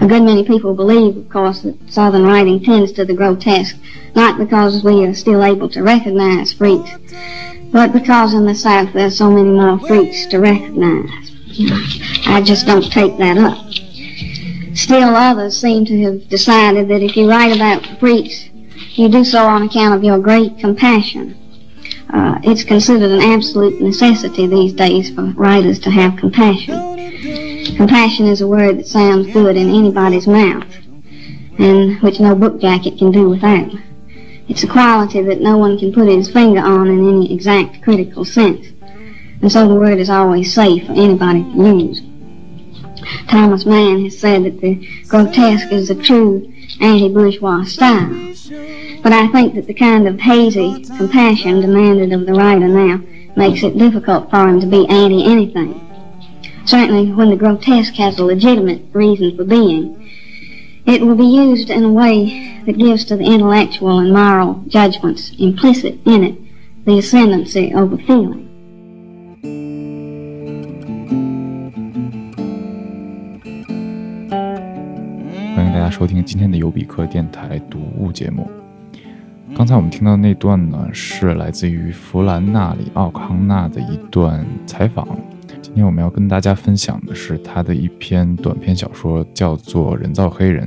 A good many people believe, of course, that Southern writing tends to the grotesque, not because we are still able to recognize freaks, but because in the South there's so many more freaks to recognize. I just don't take that up. Still, others seem to have decided that if you write about freaks, you do so on account of your great compassion. Uh, it's considered an absolute necessity these days for writers to have compassion. Compassion is a word that sounds good in anybody's mouth, and which no book jacket can do without. It's a quality that no one can put his finger on in any exact critical sense, and so the word is always safe for anybody to use. Thomas Mann has said that the grotesque is the true anti-bourgeois style. But I think that the kind of hazy compassion demanded of the writer now makes it difficult for him to be anti-anything Certainly, when the grotesque has a legitimate reason for being, it will be used in a way that gives to the intellectual and moral judgments implicit in it the ascendancy over feeling. 欢迎大家收听今天的尤比克电台读物节目。刚才我们听到的那段呢，是来自于弗兰纳里奥康纳的一段采访。 今天我们要跟大家分享的是他的一篇短篇小说，叫做《人造黑人》。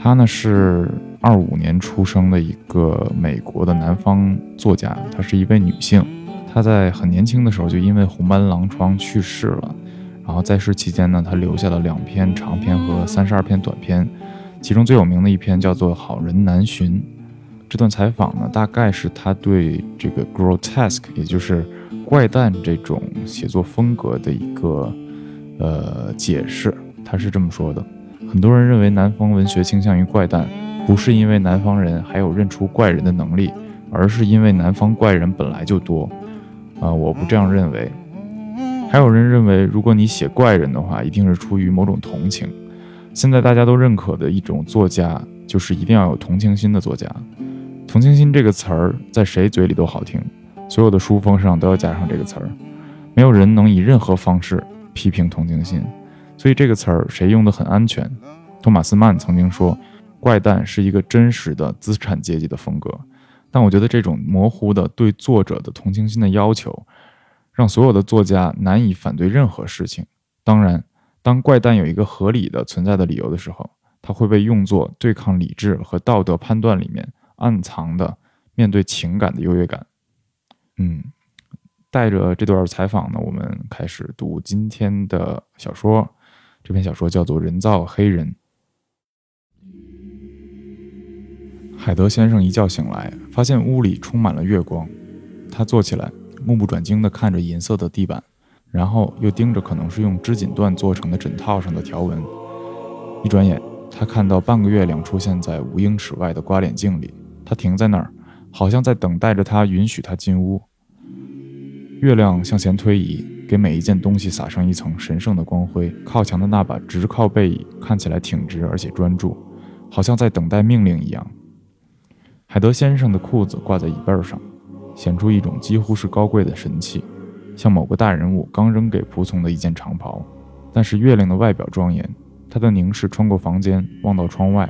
他呢是二五年出生的一个美国的南方作家，她是一位女性。她在很年轻的时候就因为红斑狼疮去世了。然后在世期间呢，她留下了两篇长篇和三十二篇短篇，其中最有名的一篇叫做《好人难寻》。这段采访呢，大概是他对这个 grotesque，也就是怪诞这种写作风格的一个呃解释。他是这么说的：很多人认为南方文学倾向于怪诞，不是因为南方人还有认出怪人的能力，而是因为南方怪人本来就多。啊，我不这样认为。还有人认为，如果你写怪人的话，一定是出于某种同情。现在大家都认可的一种作家，就是一定要有同情心的作家。同情心这个词儿在谁嘴里都好听，所有的书封上都要加上这个词儿。没有人能以任何方式批评同情心，所以这个词儿谁用的很安全。托马斯曼曾经说，怪诞是一个真实的资产阶级的风格。但我觉得这种模糊的对作者的同情心的要求，让所有的作家难以反对任何事情。当然，当怪诞有一个合理的存在的理由的时候，它会被用作对抗理智和道德判断里面。暗藏的面对情感的优越感，嗯，带着这段采访呢，我们开始读今天的小说。这篇小说叫做《人造黑人》。海德先生一觉醒来，发现屋里充满了月光。他坐起来，目不转睛地看着银色的地板，然后又盯着可能是用织锦缎做成的枕套上的条纹。一转眼，他看到半个月亮出现在五英尺外的刮脸镜里。他停在那儿，好像在等待着他允许他进屋。月亮向前推移，给每一件东西撒上一层神圣的光辉。靠墙的那把直靠背椅看起来挺直而且专注，好像在等待命令一样。海德先生的裤子挂在椅背上，显出一种几乎是高贵的神气，像某个大人物刚扔给仆从的一件长袍。但是月亮的外表庄严，他的凝视穿过房间，望到窗外，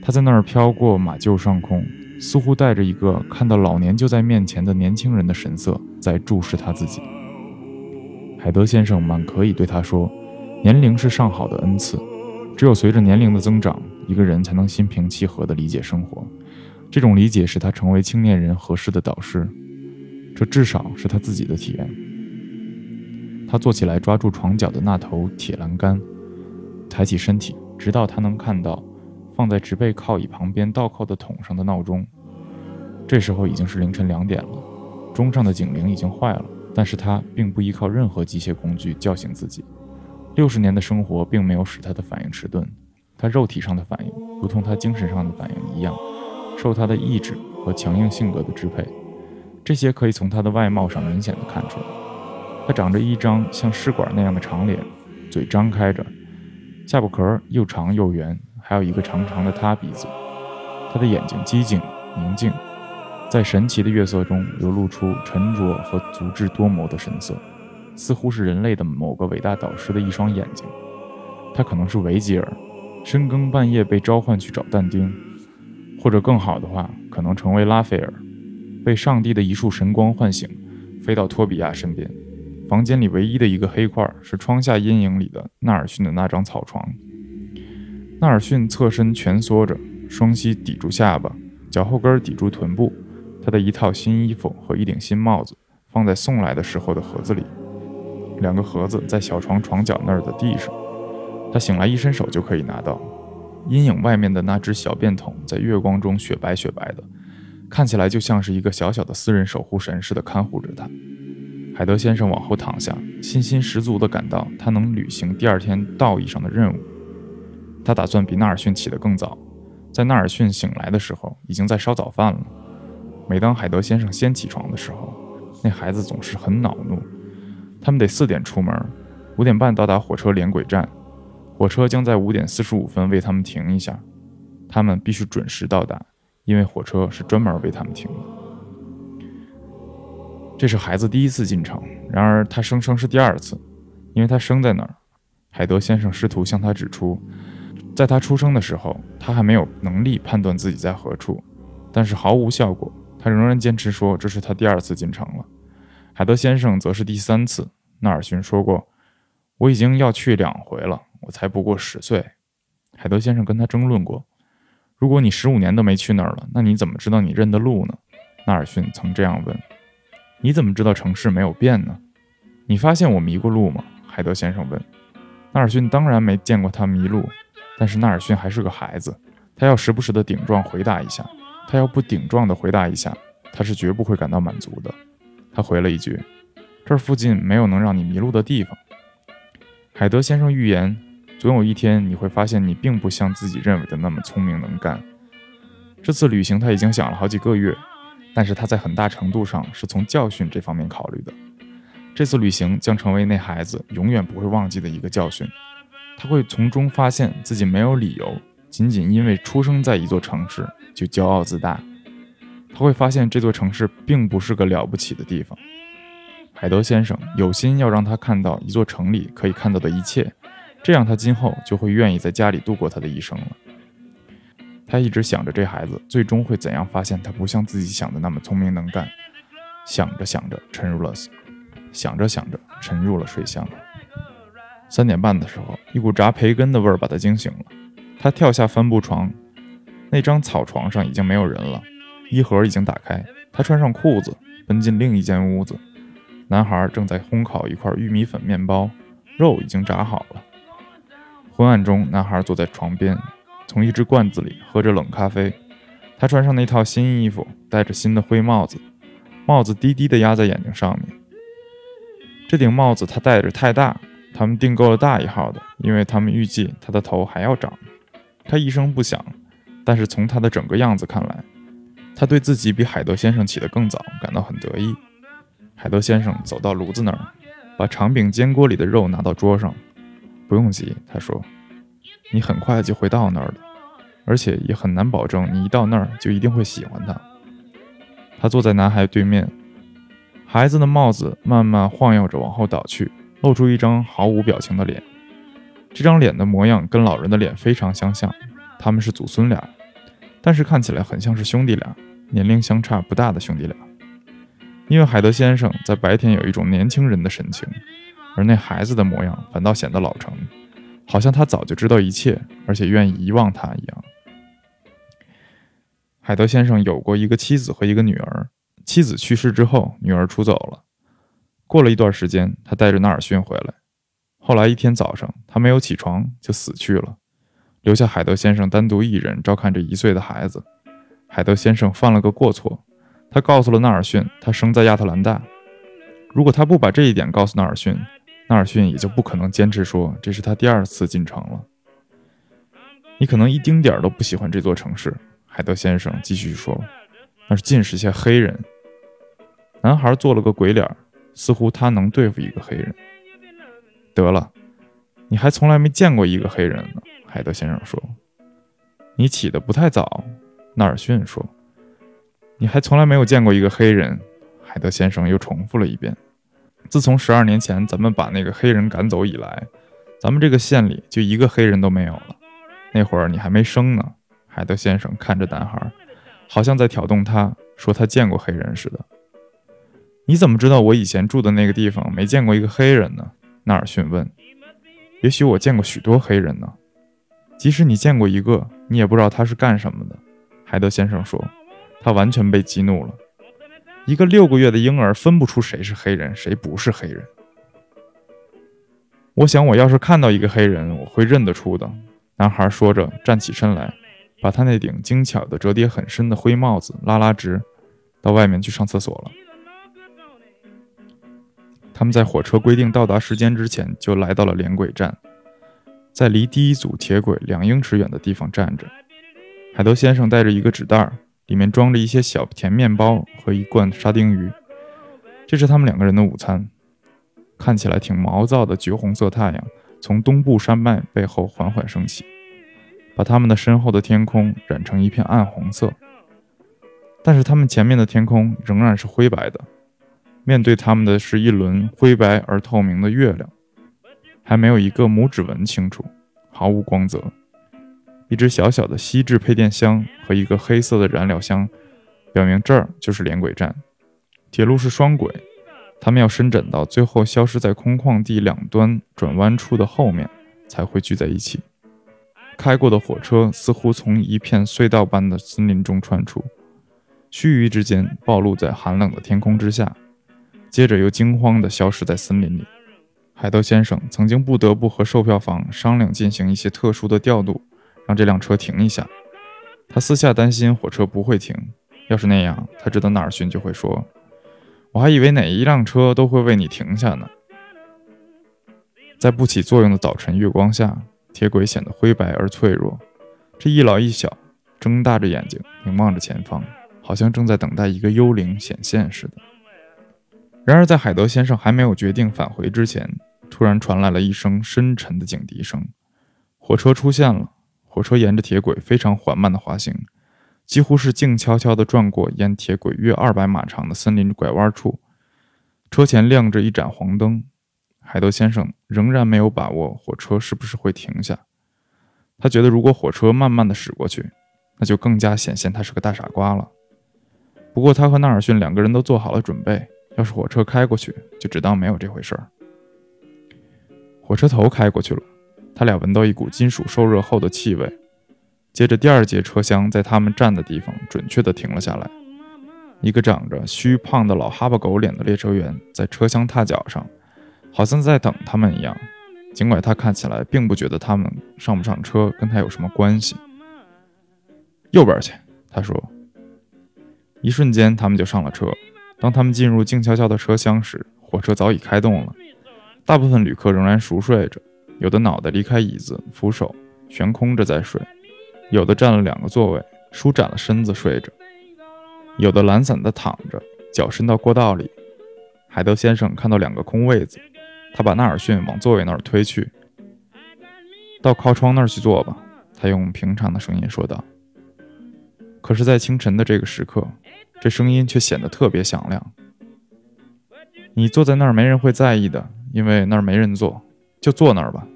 他在那儿飘过马厩上空。似乎带着一个看到老年就在面前的年轻人的神色，在注视他自己。海德先生满可以对他说：“年龄是上好的恩赐，只有随着年龄的增长，一个人才能心平气和地理解生活。这种理解使他成为青年人合适的导师，这至少是他自己的体验。”他坐起来，抓住床角的那头铁栏杆，抬起身体，直到他能看到。放在植被靠椅旁边倒扣的桶上的闹钟，这时候已经是凌晨两点了。钟上的警铃已经坏了，但是他并不依靠任何机械工具叫醒自己。六十年的生活并没有使他的反应迟钝，他肉体上的反应，如同他精神上的反应一样，受他的意志和强硬性格的支配。这些可以从他的外貌上明显的看出来。他长着一张像试管那样的长脸，嘴张开着，下巴壳又长又圆。还有一个长长的塌鼻子，他的眼睛机警宁静，在神奇的月色中流露出沉着和足智多谋的神色，似乎是人类的某个伟大导师的一双眼睛。他可能是维吉尔，深更半夜被召唤去找但丁，或者更好的话，可能成为拉斐尔，被上帝的一束神光唤醒，飞到托比亚身边。房间里唯一的一个黑块是窗下阴影里的纳尔逊的那张草床。纳尔逊侧身蜷缩着，双膝抵住下巴，脚后跟抵住臀部。他的一套新衣服和一顶新帽子放在送来的时候的盒子里，两个盒子在小床床角那儿的地上。他醒来一伸手就可以拿到。阴影外面的那只小便桶在月光中雪白雪白的，看起来就像是一个小小的私人守护神似的看护着他。海德先生往后躺下，信心十足地感到他能履行第二天道义上的任务。他打算比纳尔逊起得更早，在纳尔逊醒来的时候，已经在烧早饭了。每当海德先生先起床的时候，那孩子总是很恼怒。他们得四点出门，五点半到达火车连轨站，火车将在五点四十五分为他们停一下。他们必须准时到达，因为火车是专门为他们停的。这是孩子第一次进城，然而他声称是第二次，因为他生在那儿。海德先生试图向他指出，在他出生的时候，他还没有能力判断自己在何处，但是毫无效果。他仍然坚持说这是他第二次进城了。海德先生则是第三次。纳尔逊说过：“我已经要去两回了，我才不过十岁。”海德先生跟他争论过：“如果你十五年都没去那儿了，那你怎么知道你认得路呢？”纳尔逊曾这样问。你怎么知道城市没有变呢？你发现我迷过路吗？海德先生问。纳尔逊当然没见过他迷路，但是纳尔逊还是个孩子，他要时不时的顶撞回答一下。他要不顶撞的回答一下，他是绝不会感到满足的。他回了一句：“这儿附近没有能让你迷路的地方。”海德先生预言，总有一天你会发现你并不像自己认为的那么聪明能干。这次旅行他已经想了好几个月。但是他在很大程度上是从教训这方面考虑的。这次旅行将成为那孩子永远不会忘记的一个教训。他会从中发现自己没有理由仅仅因为出生在一座城市就骄傲自大。他会发现这座城市并不是个了不起的地方。海德先生有心要让他看到一座城里可以看到的一切，这样他今后就会愿意在家里度过他的一生了。他一直想着这孩子最终会怎样发现他不像自己想的那么聪明能干，想着想着沉入了，想着想着沉入了睡乡。三点半的时候，一股炸培根的味儿把他惊醒了。他跳下帆布床，那张草床上已经没有人了，衣盒已经打开。他穿上裤子，奔进另一间屋子。男孩正在烘烤一块玉米粉面包，肉已经炸好了。昏暗中，男孩坐在床边。从一只罐子里喝着冷咖啡，他穿上那套新衣服，戴着新的灰帽子，帽子低低地压在眼睛上面。这顶帽子他戴着太大，他们订购了大一号的，因为他们预计他的头还要长。他一声不响，但是从他的整个样子看来，他对自己比海德先生起得更早感到很得意。海德先生走到炉子那儿，把长柄煎锅里的肉拿到桌上。不用急，他说。你很快就会到那儿的，而且也很难保证你一到那儿就一定会喜欢他。他坐在男孩对面，孩子的帽子慢慢晃悠着往后倒去，露出一张毫无表情的脸。这张脸的模样跟老人的脸非常相像，他们是祖孙俩，但是看起来很像是兄弟俩，年龄相差不大的兄弟俩。因为海德先生在白天有一种年轻人的神情，而那孩子的模样反倒显得老成。好像他早就知道一切，而且愿意遗忘他一样。海德先生有过一个妻子和一个女儿，妻子去世之后，女儿出走了。过了一段时间，他带着纳尔逊回来。后来一天早上，他没有起床就死去了，留下海德先生单独一人照看着一岁的孩子。海德先生犯了个过错，他告诉了纳尔逊他生在亚特兰大。如果他不把这一点告诉纳尔逊，纳尔逊也就不可能坚持说这是他第二次进城了。你可能一丁点儿都不喜欢这座城市，海德先生继续说：“那是尽是些黑人。”男孩做了个鬼脸，似乎他能对付一个黑人。得了，你还从来没见过一个黑人呢。”海德先生说。“你起得不太早。”纳尔逊说。“你还从来没有见过一个黑人。”海德先生又重复了一遍。自从十二年前咱们把那个黑人赶走以来，咱们这个县里就一个黑人都没有了。那会儿你还没生呢。海德先生看着男孩，好像在挑动他，说他见过黑人似的。你怎么知道我以前住的那个地方没见过一个黑人呢？纳尔逊问。也许我见过许多黑人呢。即使你见过一个，你也不知道他是干什么的。海德先生说，他完全被激怒了。一个六个月的婴儿分不出谁是黑人，谁不是黑人。我想，我要是看到一个黑人，我会认得出的。男孩说着，站起身来，把他那顶精巧的折叠很深的灰帽子拉拉直，到外面去上厕所了。他们在火车规定到达时间之前就来到了连轨站。在离第一组铁轨两英尺远的地方站着，海德先生带着一个纸袋，里面装着一些小甜面包和一罐沙丁鱼。这是他们两个人的午餐。看起来挺毛躁的橘红色太阳从东部山脉背后缓缓升起，把他们的身后的天空染成一片暗红色。但是他们前面的天空仍然是灰白的，面对他们的是一轮灰白而透明的月亮。还没有一个拇指纹清楚，毫无光泽。一只小小的锡制配电箱和一个黑色的燃料箱，表明这儿就是连轨站。铁路是双轨，他们要伸展到最后消失在空旷地两端转弯处的后面，才会聚在一起。开过的火车似乎从一片隧道般的森林中穿出，须臾之间暴露在寒冷的天空之下，接着又惊慌地消失在森林里。海德先生曾经不得不和售票房商量进行一些特殊的调度，让这辆车停一下。他私下担心火车不会停，要是那样，他知道纳尔逊就会说：“我还以为哪一辆车都会为你停下呢。”在不起作用的早晨月光下，铁轨显得灰白而脆弱。这一老一小睁大着眼睛凝望着前方，好像正在等待一个幽灵显现似的。然而，在海德先生还没有决定返回之前，突然传来了一声深沉的警笛声，火车出现了。火车沿着铁轨非常缓慢地滑行，几乎是静悄悄地转过沿铁轨约二百码长的森林拐弯处。车前亮着一盏黄灯。海德先生仍然没有把握火车是不是会停下。他觉得，如果火车慢慢地驶过去，那就更加显现他是个大傻瓜了。不过，他和纳尔逊两个人都做好了准备。要是火车开过去，就只当没有这回事儿。火车头开过去了，他俩闻到一股金属受热后的气味。接着，第二节车厢在他们站的地方准确地停了下来。一个长着虚胖的老哈巴狗脸的列车员在车厢踏脚上，好像在等他们一样。尽管他看起来并不觉得他们上不上车跟他有什么关系。右边去，他说。一瞬间，他们就上了车。当他们进入静悄悄的车厢时，火车早已开动了。大部分旅客仍然熟睡着，有的脑袋离开椅子扶手，悬空着在睡；有的占了两个座位，舒展了身子睡着；有的懒散地躺着，脚伸到过道里。海德先生看到两个空位子，他把纳尔逊往座位那儿推去。到靠窗那儿去坐吧，他用平常的声音说道。可是，在清晨的这个时刻。这声音却显得特别响亮。你坐在那儿，没人会在意的，因为那儿没人坐，就坐那儿吧。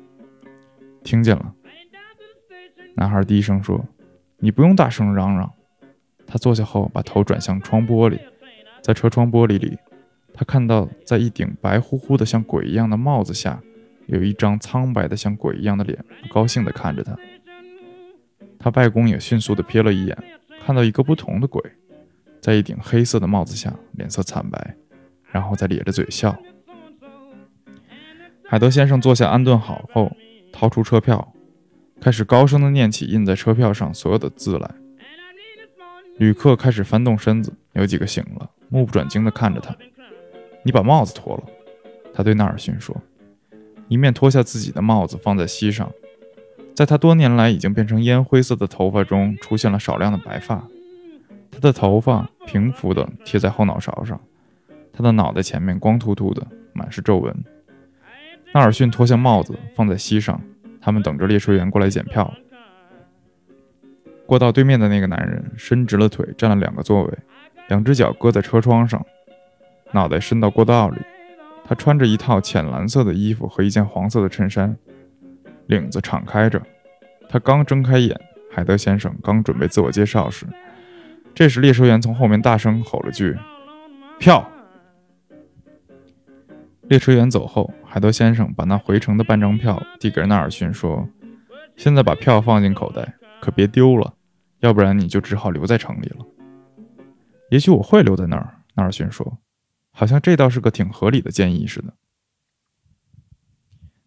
听见了，男孩低声说：“你不用大声嚷嚷。”他坐下后，把头转向窗玻璃，在车窗玻璃里，他看到在一顶白乎乎的像鬼一样的帽子下，有一张苍白的像鬼一样的脸，不高兴地看着他。他外公也迅速地瞥了一眼，看到一个不同的鬼。在一顶黑色的帽子下，脸色惨白，然后再咧着嘴笑。海德先生坐下安顿好后，掏出车票，开始高声地念起印在车票上所有的字来。旅客开始翻动身子，有几个醒了，目不转睛地看着他。你把帽子脱了，他对纳尔逊说，一面脱下自己的帽子放在膝上，在他多年来已经变成烟灰色的头发中出现了少量的白发。他的头发平伏地贴在后脑勺上，他的脑袋前面光秃秃的，满是皱纹。纳尔逊脱下帽子放在膝上，他们等着列车员过来检票。过道对面的那个男人伸直了腿，占了两个座位，两只脚搁在车窗上，脑袋伸到过道里。他穿着一套浅蓝色的衣服和一件黄色的衬衫，领子敞开着。他刚睁开眼，海德先生刚准备自我介绍时，这时列车员从后面大声吼了句：“票！”列车员走后，海德先生把那回程的半张票递给纳尔逊，说：“现在把票放进口袋，可别丢了，要不然你就只好留在城里了。”也许我会留在那儿，纳尔逊说，好像这倒是个挺合理的建议似的。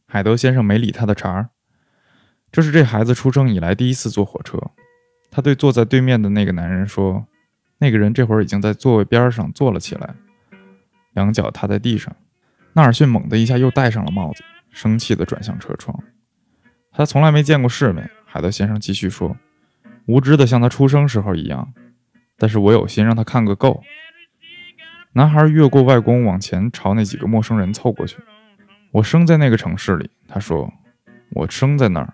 海德先生没理他的茬儿。这是这孩子出生以来第一次坐火车。他对坐在对面的那个男人说：“那个人这会儿已经在座位边上坐了起来，两脚踏在地上。”纳尔逊猛地一下又戴上了帽子，生气地转向车窗。他从来没见过世面。海德先生继续说：“无知的像他出生时候一样，但是我有心让他看个够。”男孩越过外公，往前朝那几个陌生人凑过去。“我生在那个城市里。”他说，“我生在那儿。”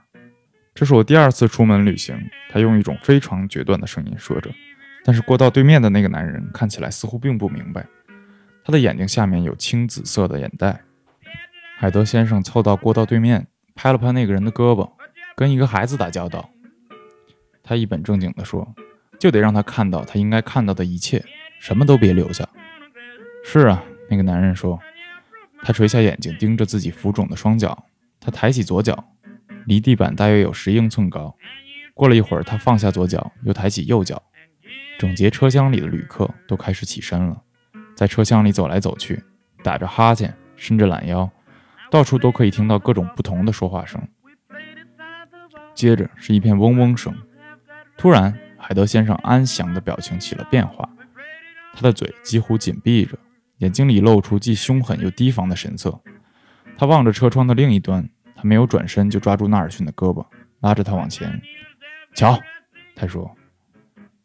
这是我第二次出门旅行，他用一种非常决断的声音说着。但是过道对面的那个男人看起来似乎并不明白，他的眼睛下面有青紫色的眼袋。海德先生凑到过道对面，拍了拍那个人的胳膊，跟一个孩子打交道。他一本正经地说：“就得让他看到他应该看到的一切，什么都别留下。”是啊，那个男人说。他垂下眼睛，盯着自己浮肿的双脚。他抬起左脚。离地板大约有十英寸高。过了一会儿，他放下左脚，又抬起右脚。整节车厢里的旅客都开始起身了，在车厢里走来走去，打着哈欠，伸着懒腰，到处都可以听到各种不同的说话声。接着是一片嗡嗡声。突然，海德先生安详的表情起了变化，他的嘴几乎紧闭着，眼睛里露出既凶狠又提防的神色。他望着车窗的另一端。他没有转身，就抓住纳尔逊的胳膊，拉着他往前。瞧，他说：“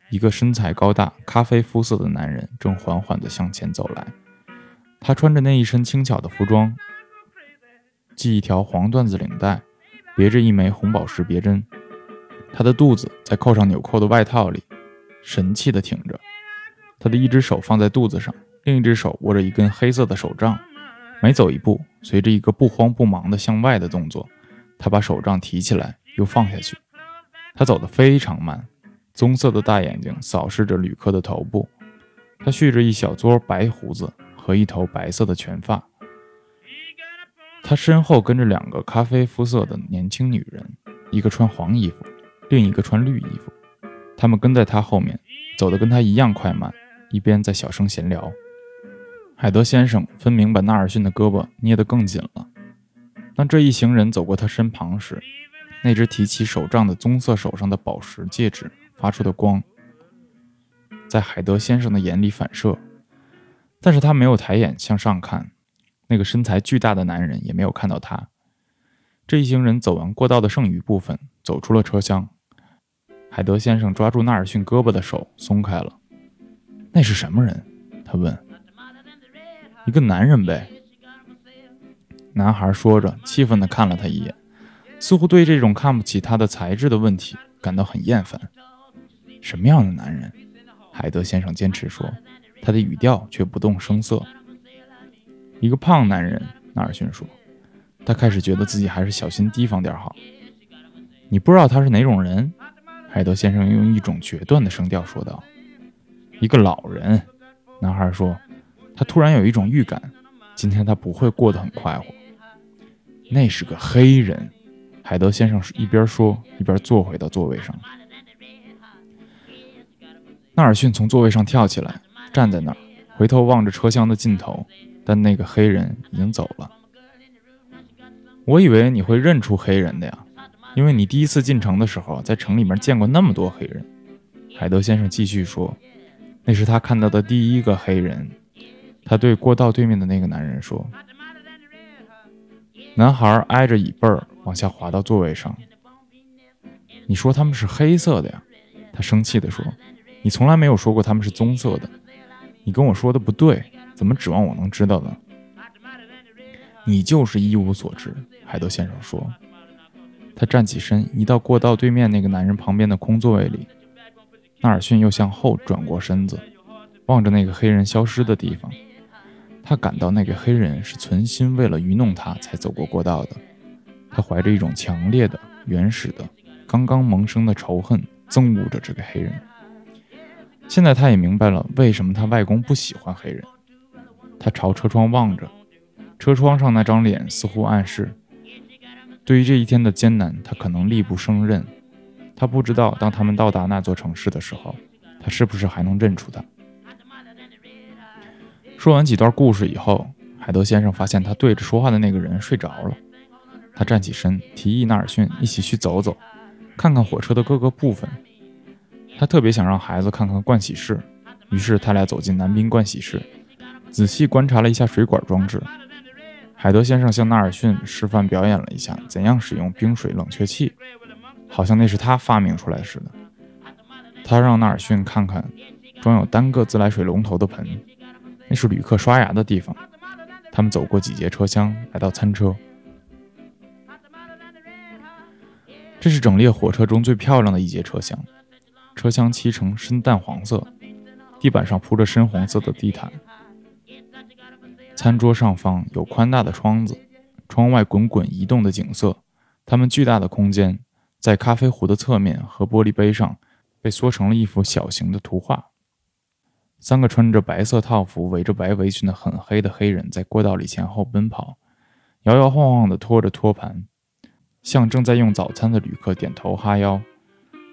一个身材高大、咖啡肤色的男人正缓缓地向前走来。他穿着那一身轻巧的服装，系一条黄缎子领带，别着一枚红宝石别针。他的肚子在扣上纽扣的外套里，神气地挺着。他的一只手放在肚子上，另一只手握着一根黑色的手杖。”每走一步，随着一个不慌不忙的向外的动作，他把手杖提起来又放下去。他走得非常慢，棕色的大眼睛扫视着旅客的头部。他蓄着一小撮白胡子和一头白色的全发。他身后跟着两个咖啡肤色的年轻女人，一个穿黄衣服，另一个穿绿衣服。他们跟在他后面，走得跟他一样快慢，一边在小声闲聊。海德先生分明把纳尔逊的胳膊捏得更紧了。当这一行人走过他身旁时，那只提起手杖的棕色手上的宝石戒指发出的光，在海德先生的眼里反射，但是他没有抬眼向上看。那个身材巨大的男人也没有看到他。这一行人走完过道的剩余部分，走出了车厢。海德先生抓住纳尔逊胳膊的手松开了。那是什么人？他问。一个男人呗。男孩说着，气愤地看了他一眼，似乎对这种看不起他的才智的问题感到很厌烦。什么样的男人？海德先生坚持说，他的语调却不动声色。一个胖男人，纳尔逊说。他开始觉得自己还是小心提防点好。你不知道他是哪种人？海德先生用一种决断的声调说道。一个老人，男孩说。他突然有一种预感，今天他不会过得很快活。那是个黑人，海德先生一边说一边坐回到座位上。纳尔逊从座位上跳起来，站在那儿，回头望着车厢的尽头，但那个黑人已经走了。我以为你会认出黑人的呀，因为你第一次进城的时候在城里面见过那么多黑人。海德先生继续说：“那是他看到的第一个黑人。”他对过道对面的那个男人说：“男孩挨着椅背儿往下滑到座位上。你说他们是黑色的呀？”他生气地说：“你从来没有说过他们是棕色的。你跟我说的不对，怎么指望我能知道呢？”你就是一无所知。”海德先生说。他站起身，移到过道对面那个男人旁边的空座位里。纳尔逊又向后转过身子，望着那个黑人消失的地方。他感到那个黑人是存心为了愚弄他才走过过道的。他怀着一种强烈的、原始的、刚刚萌生的仇恨憎恶着这个黑人。现在他也明白了为什么他外公不喜欢黑人。他朝车窗望着，车窗上那张脸似乎暗示，对于这一天的艰难，他可能力不胜任。他不知道，当他们到达那座城市的时候，他是不是还能认出他。说完几段故事以后，海德先生发现他对着说话的那个人睡着了。他站起身，提议纳尔逊一起去走走，看看火车的各个部分。他特别想让孩子看看盥洗室，于是他俩走进男宾盥洗室，仔细观察了一下水管装置。海德先生向纳尔逊示范表演了一下怎样使用冰水冷却器，好像那是他发明出来似的。他让纳尔逊看看装有单个自来水龙头的盆，那是旅客刷牙的地方。他们走过几节车厢，来到餐车。这是整列火车中最漂亮的一节车厢，车厢漆成深淡黄色，地板上铺着深红色的地毯。餐桌上方有宽大的窗子，窗外滚滚移动的景色。它们巨大的空间，在咖啡壶的侧面和玻璃杯上被缩成了一幅小型的图画。三个穿着白色套服、围着白围裙的很黑的黑人在过道里前后奔跑，摇摇晃晃地拖着托盘。向正在用早餐的旅客点头哈腰，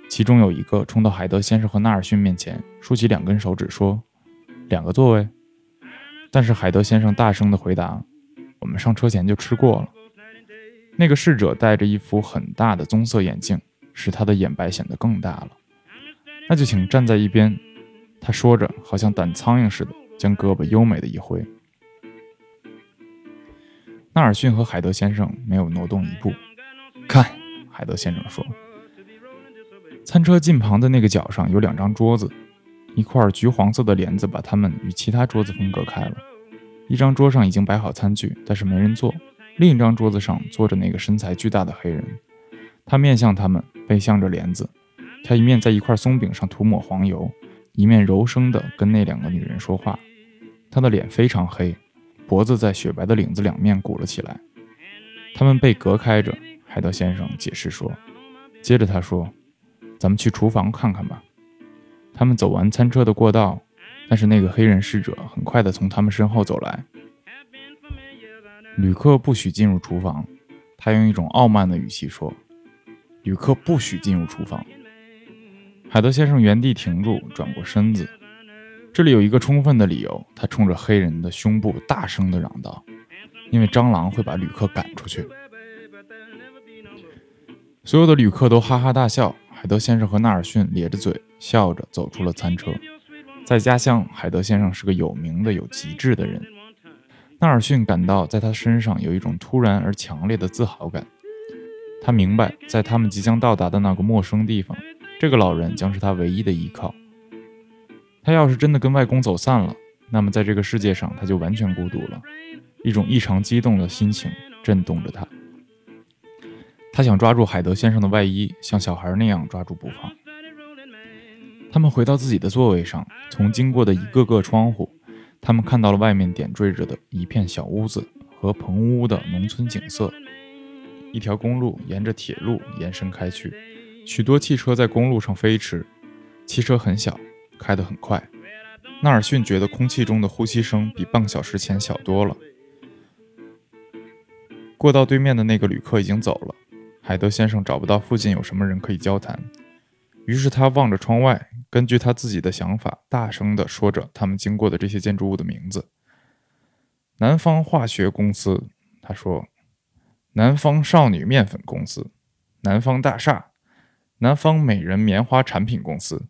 其中有一个冲到海德先生和纳尔逊面前，竖起两根手指说：“两个座位。”但是海德先生大声地回答：“我们上车前就吃过了。”那个侍者戴着一副很大的棕色眼镜，使他的眼白显得更大了。那就请站在一边，他说着，好像掸苍蝇似的，将胳膊优美的一挥。纳尔逊和海德先生没有挪动一步。看，海德先生说：“餐车近旁的那个角上有两张桌子，一块橘黄色的帘子把它们与其他桌子分隔开了。一张桌上已经摆好餐具，但是没人坐；另一张桌子上坐着那个身材巨大的黑人，他面向他们，背向着帘子。他一面在一块松饼上涂抹黄油，一面柔声地跟那两个女人说话。他的脸非常黑，脖子在雪白的领子两面鼓了起来。他们被隔开着。”海德先生解释说，接着他说：“咱们去厨房看看吧。”他们走完餐车的过道，但是那个黑人侍者很快地从他们身后走来。旅客不许进入厨房，他用一种傲慢的语气说：“旅客不许进入厨房。”海德先生原地停住，转过身子。这里有一个充分的理由，他冲着黑人的胸部大声地嚷道：“因为蟑螂会把旅客赶出去。”所有的旅客都哈哈大笑。海德先生和纳尔逊咧着嘴笑着走出了餐车。在家乡，海德先生是个有名的、有极致的人。纳尔逊感到在他身上有一种突然而强烈的自豪感。他明白，在他们即将到达的那个陌生地方，这个老人将是他唯一的依靠。他要是真的跟外公走散了，那么在这个世界上他就完全孤独了。一种异常激动的心情震动着他。他想抓住海德先生的外衣，像小孩那样抓住不放。他们回到自己的座位上，从经过的一个个窗户，他们看到了外面点缀着的一片小屋子和棚屋的农村景色。一条公路沿着铁路延伸开去，许多汽车在公路上飞驰。汽车很小，开得很快。纳尔逊觉得空气中的呼吸声比半个小时前小多了。过道对面的那个旅客已经走了。海德先生找不到附近有什么人可以交谈，于是他望着窗外，根据他自己的想法，大声地说着他们经过的这些建筑物的名字：南方化学公司，他说；南方少女面粉公司，南方大厦，南方美人棉花产品公司，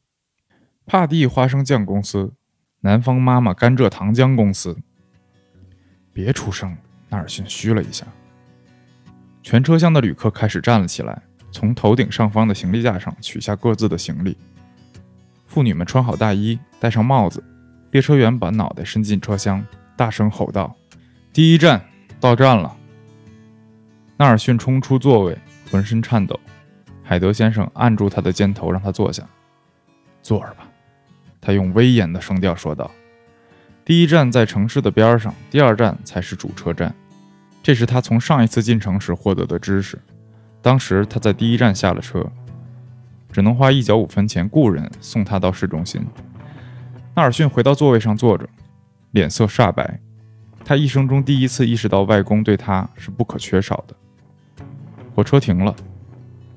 帕蒂花生酱公司，南方妈妈甘蔗糖浆公司。别出声，纳尔逊嘘了一下。全车厢的旅客开始站了起来，从头顶上方的行李架上取下各自的行李。妇女们穿好大衣，戴上帽子。列车员把脑袋伸进车厢，大声吼道：“第一站到站了！”纳尔逊冲出座位，浑身颤抖。海德先生按住他的肩头，让他坐下。坐儿吧，他用威严的声调说道：“第一站在城市的边上，第二站才是主车站。”这是他从上一次进城时获得的知识。当时他在第一站下了车，只能花一角五分钱雇人送他到市中心。纳尔逊回到座位上坐着，脸色煞白。他一生中第一次意识到外公对他是不可缺少的。火车停了，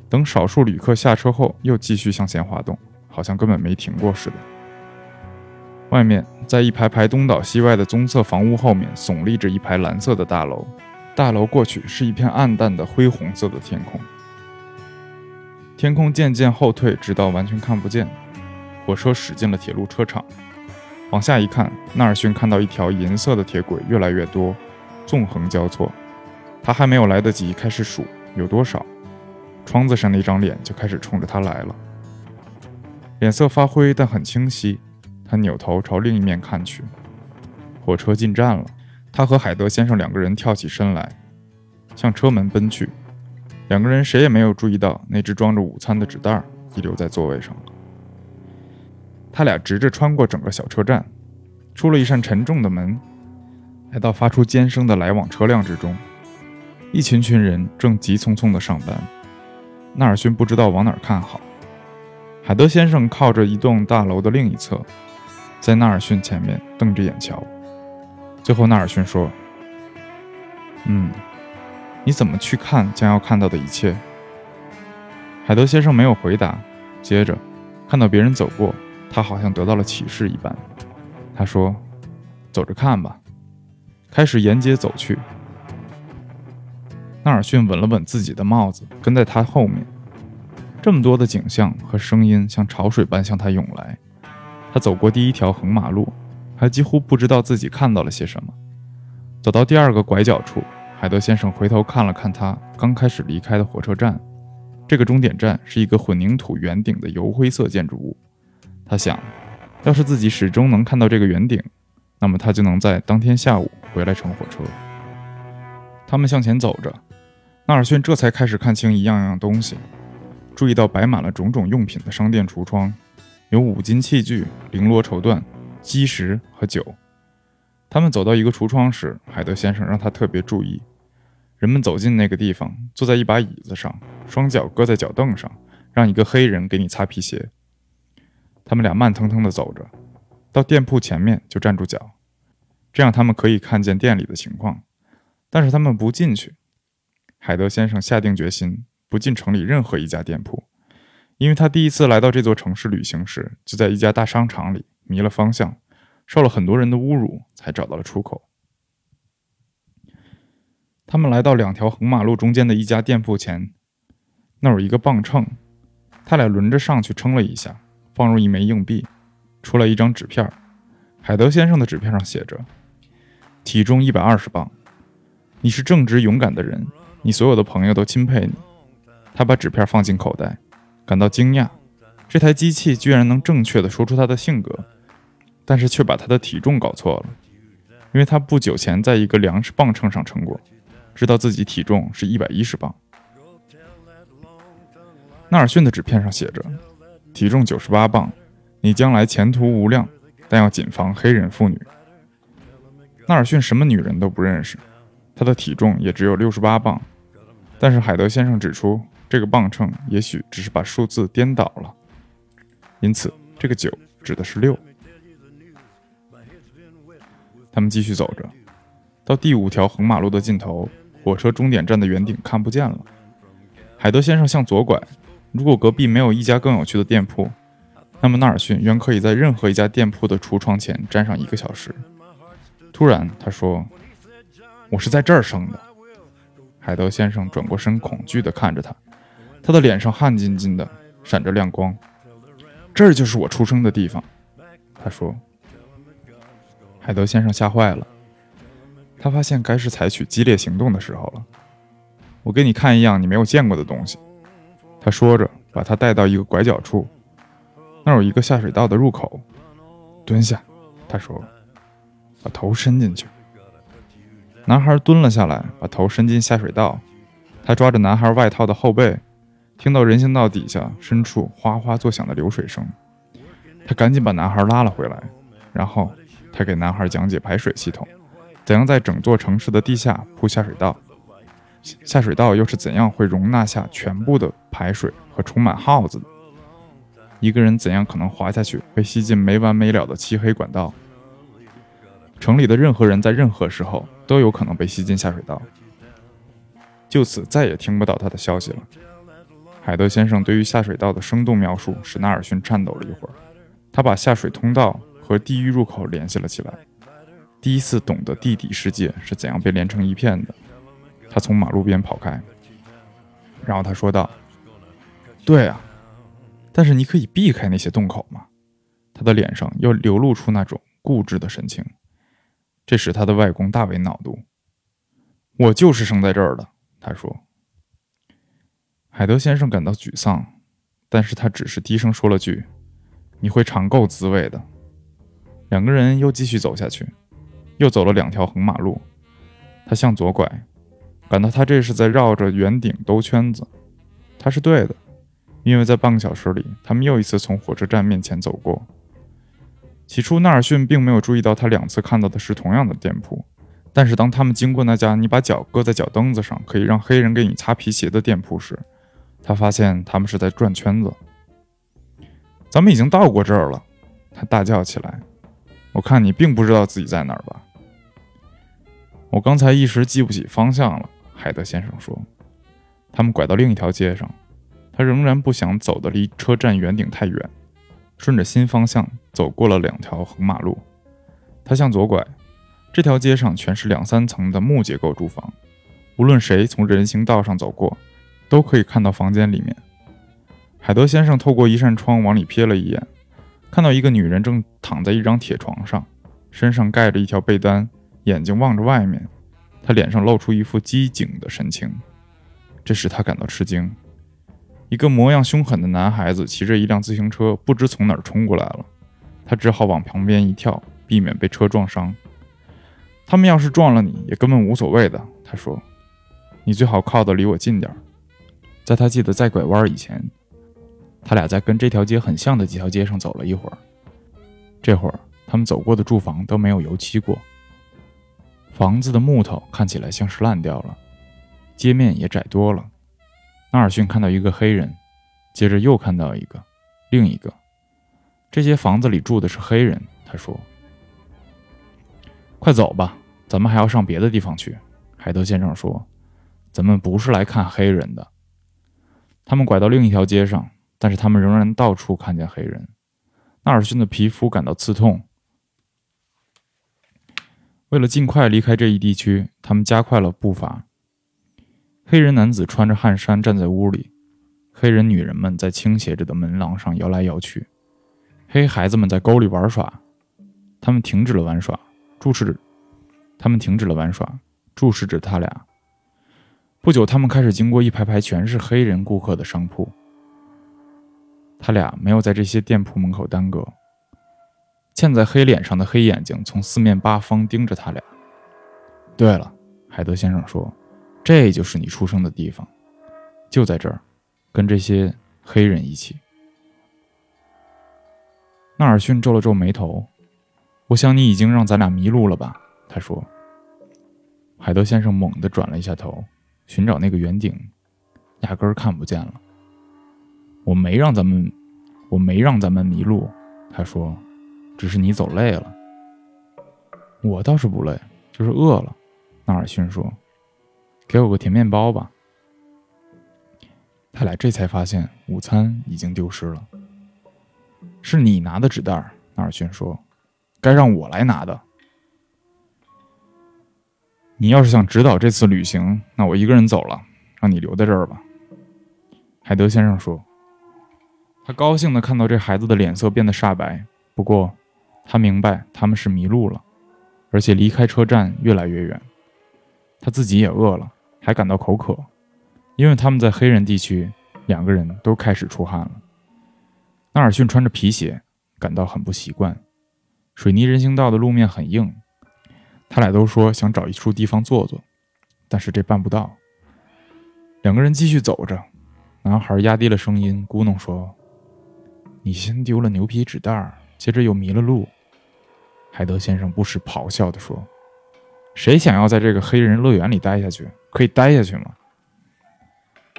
等少数旅客下车后，又继续向前滑动，好像根本没停过似的。外面，在一排排东倒西歪的棕色房屋后面，耸立着一排蓝色的大楼。大楼过去是一片暗淡的灰红色的天空。天空渐渐后退，直到完全看不见。火车驶进了铁路车场。往下一看，纳尔逊看到一条银色的铁轨越来越多，纵横交错。他还没有来得及开始数有多少，窗子上的一张脸就开始冲着他来了。脸色发灰，但很清晰。他扭头朝另一面看去，火车进站了。他和海德先生两个人跳起身来，向车门奔去。两个人谁也没有注意到那只装着午餐的纸袋遗留在座位上了。他俩直着穿过整个小车站，出了一扇沉重的门，来到发出尖声的来往车辆之中。一群群人正急匆匆地上班。纳尔逊不知道往哪儿看好。海德先生靠着一栋大楼的另一侧，在纳尔逊前面瞪着眼瞧。最后，纳尔逊说：“嗯，你怎么去看将要看到的一切？”海德先生没有回答。接着，看到别人走过。他好像得到了启示一般，他说：“走着看吧。”开始沿街走去。纳尔逊稳了稳自己的帽子，跟在他后面。这么多的景象和声音像潮水般向他涌来。他走过第一条横马路，还几乎不知道自己看到了些什么。走到第二个拐角处，海德先生回头看了看他刚开始离开的火车站。这个终点站是一个混凝土圆顶的油灰色建筑物。他想，要是自己始终能看到这个圆顶，那么他就能在当天下午回来乘火车。他们向前走着，纳尔逊这才开始看清一样样东西，注意到摆满了种种用品的商店橱窗，有五金器具、绫罗绸缎、基石和酒。他们走到一个橱窗时，海德先生让他特别注意：人们走进那个地方，坐在一把椅子上，双脚搁在脚凳上，让一个黑人给你擦皮鞋。他们俩慢腾腾地走着，到店铺前面就站住脚，这样他们可以看见店里的情况。但是他们不进去。海德先生下定决心不进城里任何一家店铺，因为他第一次来到这座城市旅行时，就在一家大商场里迷了方向，受了很多人的侮辱，才找到了出口。他们来到两条横马路中间的一家店铺前，那有一个磅秤，他俩轮着上去称了一下。放入一枚硬币，出来一张纸片。海德先生的纸片上写着：“体重一百二十磅，你是正直勇敢的人，你所有的朋友都钦佩你。”他把纸片放进口袋，感到惊讶：这台机器居然能正确地说出他的性格，但是却把他的体重搞错了，因为他不久前在一个粮食磅秤上称过，知道自己体重是一百一十磅。纳尔逊的纸片上写着。体重九十八磅，你将来前途无量，但要谨防黑人妇女。纳尔逊什么女人都不认识，他的体重也只有六十八磅。但是海德先生指出，这个磅秤也许只是把数字颠倒了，因此这个九指的是六。他们继续走着，到第五条横马路的尽头，火车终点站的圆顶看不见了。海德先生向左拐。如果隔壁没有一家更有趣的店铺，那么纳尔逊原可以在任何一家店铺的橱窗前站上一个小时。突然，他说：“我是在这儿生的。”海德先生转过身，恐惧地看着他，他的脸上汗津津的，闪着亮光。“这儿就是我出生的地方。”他说。海德先生吓坏了，他发现该是采取激烈行动的时候了。我给你看一样你没有见过的东西。他说着，把他带到一个拐角处，那儿有一个下水道的入口。蹲下，他说：“把头伸进去。”男孩蹲了下来，把头伸进下水道。他抓着男孩外套的后背，听到人行道底下深处哗哗作响的流水声。他赶紧把男孩拉了回来，然后他给男孩讲解排水系统，怎样在整座城市的地下铺下水道。下水道又是怎样会容纳下全部的排水和充满耗子？一个人怎样可能滑下去，被吸进没完没了的漆黑管道？城里的任何人在任何时候都有可能被吸进下水道。就此再也听不到他的消息了。海德先生对于下水道的生动描述使纳尔逊颤抖了一会儿。他把下水通道和地狱入口联系了起来，第一次懂得地底世界是怎样被连成一片的。他从马路边跑开，然后他说道：“对啊，但是你可以避开那些洞口吗？”他的脸上又流露出那种固执的神情，这使他的外公大为恼怒。“我就是生在这儿的。”他说。海德先生感到沮丧，但是他只是低声说了句：“你会尝够滋味的。”两个人又继续走下去，又走了两条横马路。他向左拐，感到他这是在绕着圆顶兜圈子。他是对的，因为在半个小时里，他们又一次从火车站面前走过。起初，纳尔逊并没有注意到他两次看到的是同样的店铺。但是当他们经过那家你把脚搁在脚蹬子上可以让黑人给你擦皮鞋的店铺时，他发现他们是在转圈子。咱们已经到过这儿了，他大叫起来。我看你并不知道自己在哪儿吧？我刚才一时记不起方向了，海德先生说。他们拐到另一条街上，他仍然不想走的离车站圆顶太远，顺着新方向走过了两条横马路。他向左拐。这条街上全是两三层的木结构住房，无论谁从人行道上走过，都可以看到房间里面。海德先生透过一扇窗往里瞥了一眼，看到一个女人正躺在一张铁床上，身上盖着一条被单，眼睛望着外面。她脸上露出一副机警的神情，这使他感到吃惊。一个模样凶狠的男孩子骑着一辆自行车，不知从哪儿冲过来了，他只好往旁边一跳，避免被车撞伤。他们要是撞了你，也根本无所谓的。他说：“你最好靠得离我近点儿。”在他记得在拐弯以前，他俩在跟这条街很像的几条街上走了一会儿。这会儿，他们走过的住房都没有油漆过，房子的木头看起来像是烂掉了，街面也窄多了。纳尔逊看到一个黑人，接着又看到一个，另一个。这些房子里住的是黑人，他说。快走吧，咱们还要上别的地方去。”海德先生说，“咱们不是来看黑人的。”他们拐到另一条街上，但是他们仍然到处看见黑人。纳尔逊的皮肤感到刺痛。为了尽快离开这一地区，他们加快了步伐。黑人男子穿着汗衫站在屋里，黑人女人们在倾斜着的门廊上摇来摇去，黑孩子们在沟里玩耍。他们停止了玩耍。注视着，他们停止了玩耍，注视着他俩。不久，他们开始经过一排排全是黑人顾客的商铺。他俩没有在这些店铺门口耽搁。嵌在黑脸上的黑眼睛从四面八方盯着他俩。对了，海德先生说：“这就是你出生的地方，就在这儿，跟这些黑人一起。”纳尔逊皱了皱眉头。我想你已经让咱俩迷路了吧？他说。海德先生猛地转了一下头，寻找那个圆顶，压根儿看不见了。我没让咱们，我没让咱们迷路。他说，只是你走累了。我倒是不累，就是饿了。纳尔逊说：“给我个甜面包吧。”他俩这才发现午餐已经丢失了。是你拿的纸袋，纳尔逊说。该让我来拿的。你要是想指导这次旅行，那我一个人走了，让你留在这儿吧。”海德先生说。他高兴的看到这孩子的脸色变得煞白，不过他明白他们是迷路了，而且离开车站越来越远。他自己也饿了，还感到口渴，因为他们在黑人地区，两个人都开始出汗了。纳尔逊穿着皮鞋，感到很不习惯。水泥人行道的路面很硬，他俩都说想找一处地方坐坐，但是这办不到。两个人继续走着，男孩压低了声音咕哝说：“你先丢了牛皮纸袋，接着又迷了路。”海德先生不时咆哮地说：“谁想要在这个黑人乐园里待下去？可以待下去吗？”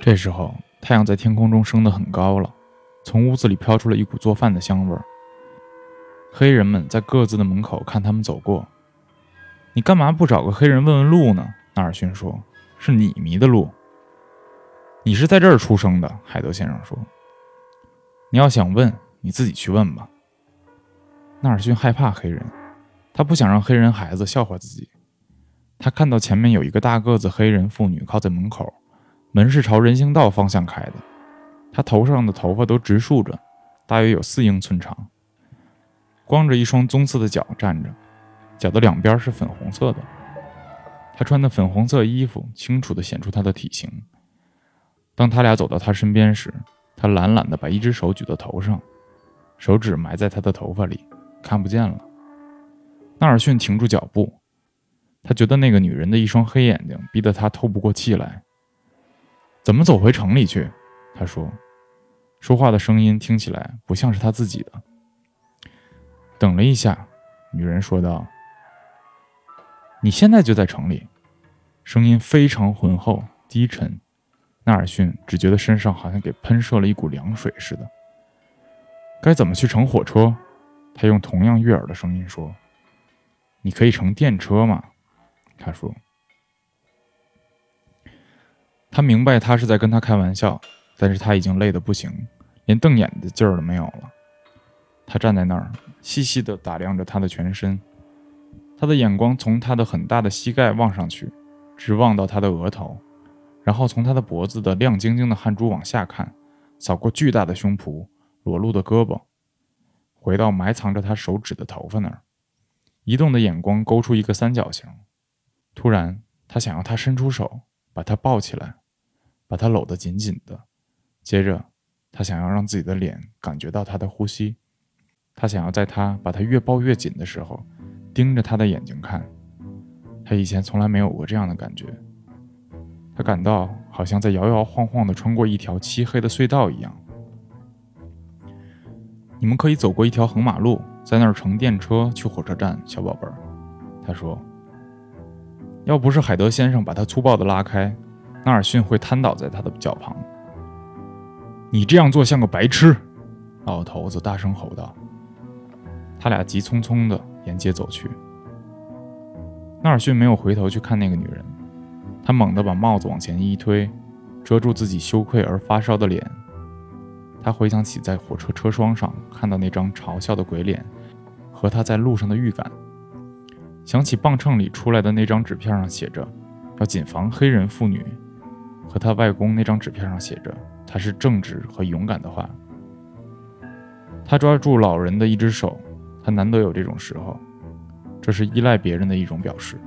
这时候，太阳在天空中升得很高了，从屋子里飘出了一股做饭的香味儿。黑人们在各自的门口看他们走过。你干嘛不找个黑人问问路呢？纳尔逊说：“是你迷的路。你是在这儿出生的。”海德先生说：“你要想问，你自己去问吧。”纳尔逊害怕黑人，他不想让黑人孩子笑话自己。他看到前面有一个大个子黑人妇女靠在门口，门是朝人行道方向开的。她头上的头发都直竖着，大约有四英寸长，光着一双棕色的脚站着，脚的两边是粉红色的。她穿的粉红色衣服清楚地显出她的体型。当他俩走到她身边时，他懒懒地把一只手举到头上，手指埋在她的头发里。看不见了。纳尔逊停住脚步，他觉得那个女人的一双黑眼睛逼得他透不过气来。怎么走回城里去？他说，说话的声音听起来不像是他自己的。等了一下，女人说道：“你现在就在城里。”声音非常浑厚低沉，纳尔逊只觉得身上好像给喷射了一股凉水似的。该怎么去乘火车？他用同样悦耳的声音说：“你可以乘电车吗？”他说。他明白他是在跟他开玩笑，但是他已经累得不行，连瞪眼的劲儿都没有了。他站在那儿，细细地打量着他的全身，他的眼光从他的很大的膝盖望上去，直望到他的额头，然后从他的脖子的亮晶晶的汗珠往下看，扫过巨大的胸脯、裸露的胳膊。回到埋藏着他手指的头发那儿，移动的眼光勾出一个三角形。突然，他想要他伸出手，把他抱起来，把他搂得紧紧的。接着，他想要让自己的脸感觉到他的呼吸。他想要在他把他越抱越紧的时候，盯着他的眼睛看。他以前从来没有过这样的感觉。他感到好像在摇摇晃晃地穿过一条漆黑的隧道一样。你们可以走过一条横马路，在那儿乘电车去火车站，小宝贝儿。他说：“要不是海德先生把他粗暴地拉开，纳尔逊会瘫倒在他的脚旁。”你这样做像个白痴！老头子大声吼道。他俩急匆匆地沿街走去。纳尔逊没有回头去看那个女人，他猛地把帽子往前一推，遮住自己羞愧而发烧的脸。他回想起在火车车窗上看到那张嘲笑的鬼脸，和他在路上的预感，想起磅秤里出来的那张纸片上写着“要谨防黑人妇女”，和他外公那张纸片上写着“他是正直和勇敢”的话。他抓住老人的一只手，他难得有这种时候，这是依赖别人的一种表示。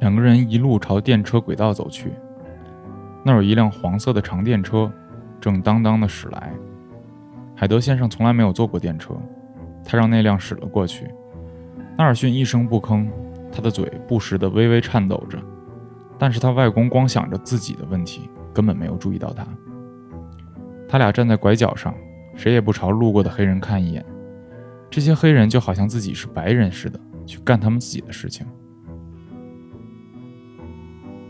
两个人一路朝电车轨道走去，那有一辆黄色的长电车。正当当的驶来，海德先生从来没有坐过电车，他让那辆驶了过去。纳尔逊一声不吭，他的嘴不时地微微颤抖着，但是他外公光想着自己的问题，根本没有注意到他。他俩站在拐角上，谁也不朝路过的黑人看一眼。这些黑人就好像自己是白人似的，去干他们自己的事情。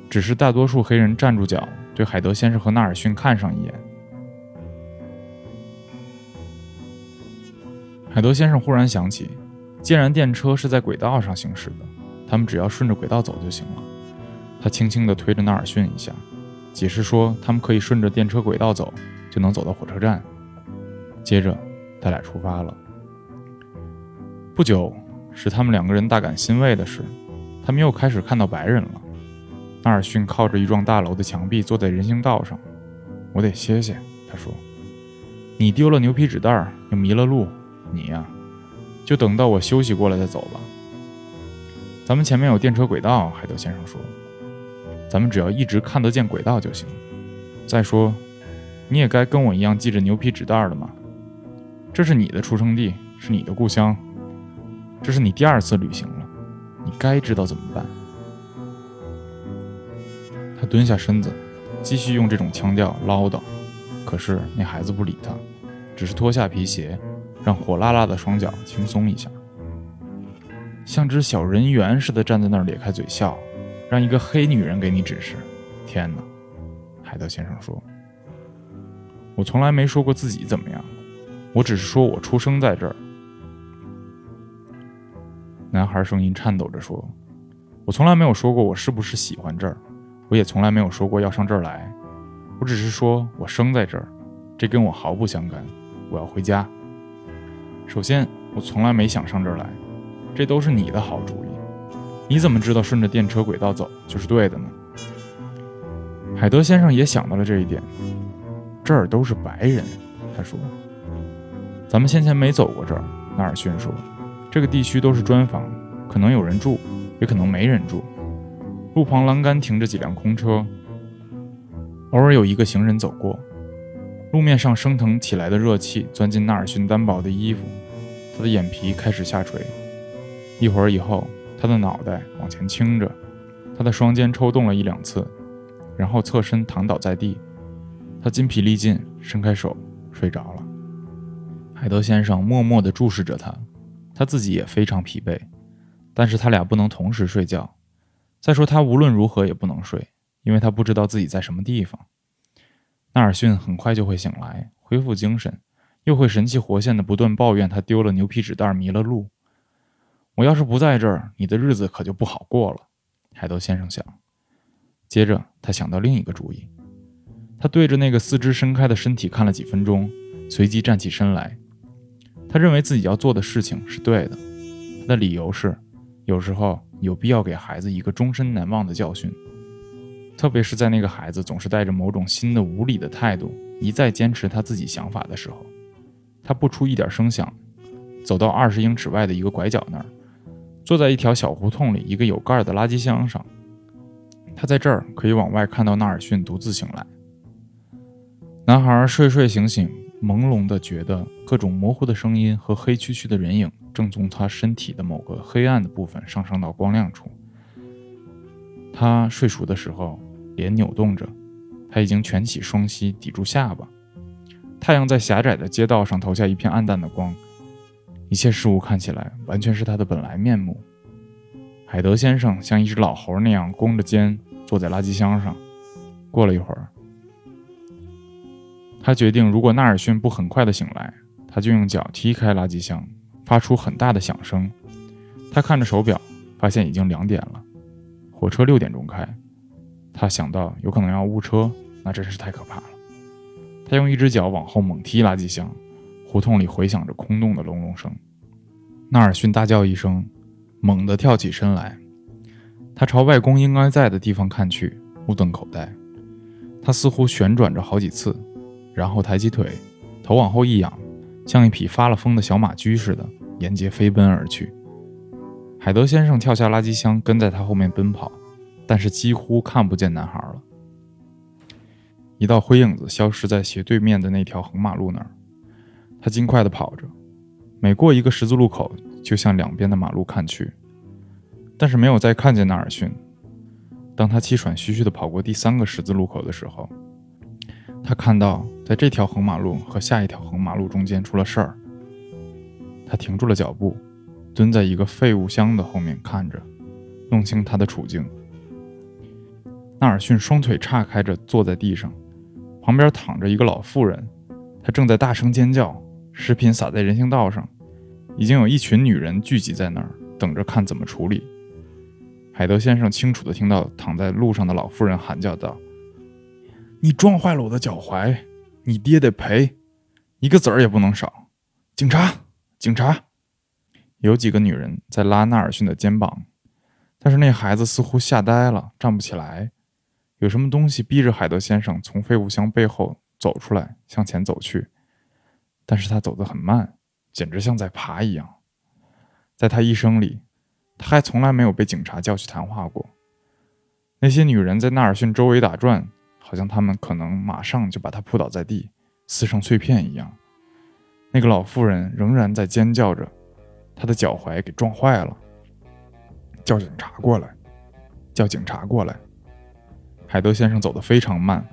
只是大多数黑人站住脚，对海德先生和纳尔逊看上一眼。海德先生忽然想起，既然电车是在轨道上行驶的，他们只要顺着轨道走就行了。他轻轻地推着纳尔逊一下，解释说他们可以顺着电车轨道走，就能走到火车站。接着，他俩出发了。不久，使他们两个人大感欣慰的是，他们又开始看到白人了。纳尔逊靠着一幢大楼的墙壁坐在人行道上。“我得歇歇。”他说，“你丢了牛皮纸袋，又迷了路。”你呀，就等到我休息过来再走吧。咱们前面有电车轨道，海德先生说，咱们只要一直看得见轨道就行。再说，你也该跟我一样系着牛皮纸袋的嘛。这是你的出生地，是你的故乡，这是你第二次旅行了，你该知道怎么办。他蹲下身子，继续用这种腔调唠叨，可是那孩子不理他，只是脱下皮鞋。让火辣辣的双脚轻松一下，像只小人猿似的站在那儿咧开嘴笑，让一个黑女人给你指示。天哪，海德先生说。我从来没说过自己怎么样，我只是说我出生在这儿。”男孩声音颤抖着说：“我从来没有说过我是不是喜欢这儿，我也从来没有说过要上这儿来。我只是说我生在这儿，这跟我毫不相干。我要回家。首先，我从来没想上这儿来，这都是你的好主意。你怎么知道顺着电车轨道走就是对的呢？”海德先生也想到了这一点。这儿都是白人，他说：“咱们先前没走过这儿。”纳尔逊说。这个地区都是砖房，可能有人住，也可能没人住。路旁栏杆停着几辆空车，偶尔有一个行人走过。路面上升腾起来的热气钻进纳尔逊单薄的衣服，他的眼皮开始下垂。一会儿以后，他的脑袋往前倾着，他的双肩抽动了一两次，然后侧身躺倒在地。他筋疲力尽，伸开手睡着了。海德先生默默地注视着他。他自己也非常疲惫，但是他俩不能同时睡觉。再说，他无论如何也不能睡，因为他不知道自己在什么地方。纳尔逊很快就会醒来，恢复精神，又会神气活现的不断抱怨他丢了牛皮纸袋，迷了路。我要是不在这儿，你的日子可就不好过了。海德先生想。接着，他想到另一个主意。他对着那个四肢伸开的身体看了几分钟，随即站起身来。他认为自己要做的事情是对的，他的理由是，有时候有必要给孩子一个终身难忘的教训，特别是在那个孩子总是带着某种新的无理的态度，一再坚持他自己想法的时候。他不出一点声响，走到二十英尺外的一个拐角那儿，坐在一条小胡同里一个有盖的垃圾箱上。他在这儿可以往外看到纳尔逊独自醒来。男孩睡睡醒醒。朦胧的觉得各种模糊的声音和黑黢黢的人影正从他身体的某个黑暗的部分上升到光亮处。他睡熟的时候，脸扭动着，他已经蜷起双膝抵住下巴。太阳在狭窄的街道上投下一片暗淡的光，一切事物看起来完全是他的本来面目。海德先生像一只老猴那样弓着肩坐在垃圾箱上。过了一会儿。他决定，如果纳尔逊不很快的醒来，他就用脚踢开垃圾箱，发出很大的响声。他看着手表，发现已经两点了，火车六点钟开。他想到有可能要误车，那真是太可怕了。他用一只脚往后猛踢垃圾箱，胡同里回响着空洞的隆隆声。纳尔逊大叫一声，猛地跳起身来。他朝外公应该在的地方看去，目瞪口呆。他似乎旋转着好几次。然后抬起腿，头往后一仰，像一匹发了疯的小马驹似的沿街飞奔而去。海德先生跳下垃圾箱，跟在他后面奔跑，但是几乎看不见男孩了。一道灰影子消失在斜对面的那条横马路那儿，他尽快地跑着，每过一个十字路口，就向两边的马路看去，但是没有再看见纳尔逊。当他气喘吁吁地跑过第三个十字路口的时候，他看到，在这条横马路和下一条横马路中间出了事儿。他停住了脚步，蹲在一个废物箱的后面看着，弄清他的处境。纳尔逊双腿岔开着坐在地上，旁边躺着一个老妇人，她正在大声尖叫，食品洒在人行道上，已经有一群女人聚集在那儿，等着看怎么处理。海德先生清楚地听到躺在路上的老妇人喊叫道。你撞坏了我的脚踝，你爹得赔，一个子儿也不能少。警察，警察！有几个女人在拉纳尔逊的肩膀，但是那孩子似乎吓呆了，站不起来。有什么东西逼着海德先生从废物箱背后走出来，向前走去，但是他走得很慢，简直像在爬一样。在他一生里，他还从来没有被警察叫去谈话过。那些女人在纳尔逊周围打转。好像他们可能马上就把他扑倒在地，撕成碎片一样。那个老妇人仍然在尖叫着，他的脚踝给撞坏了。叫警察过来！叫警察过来！海德先生走得非常慢，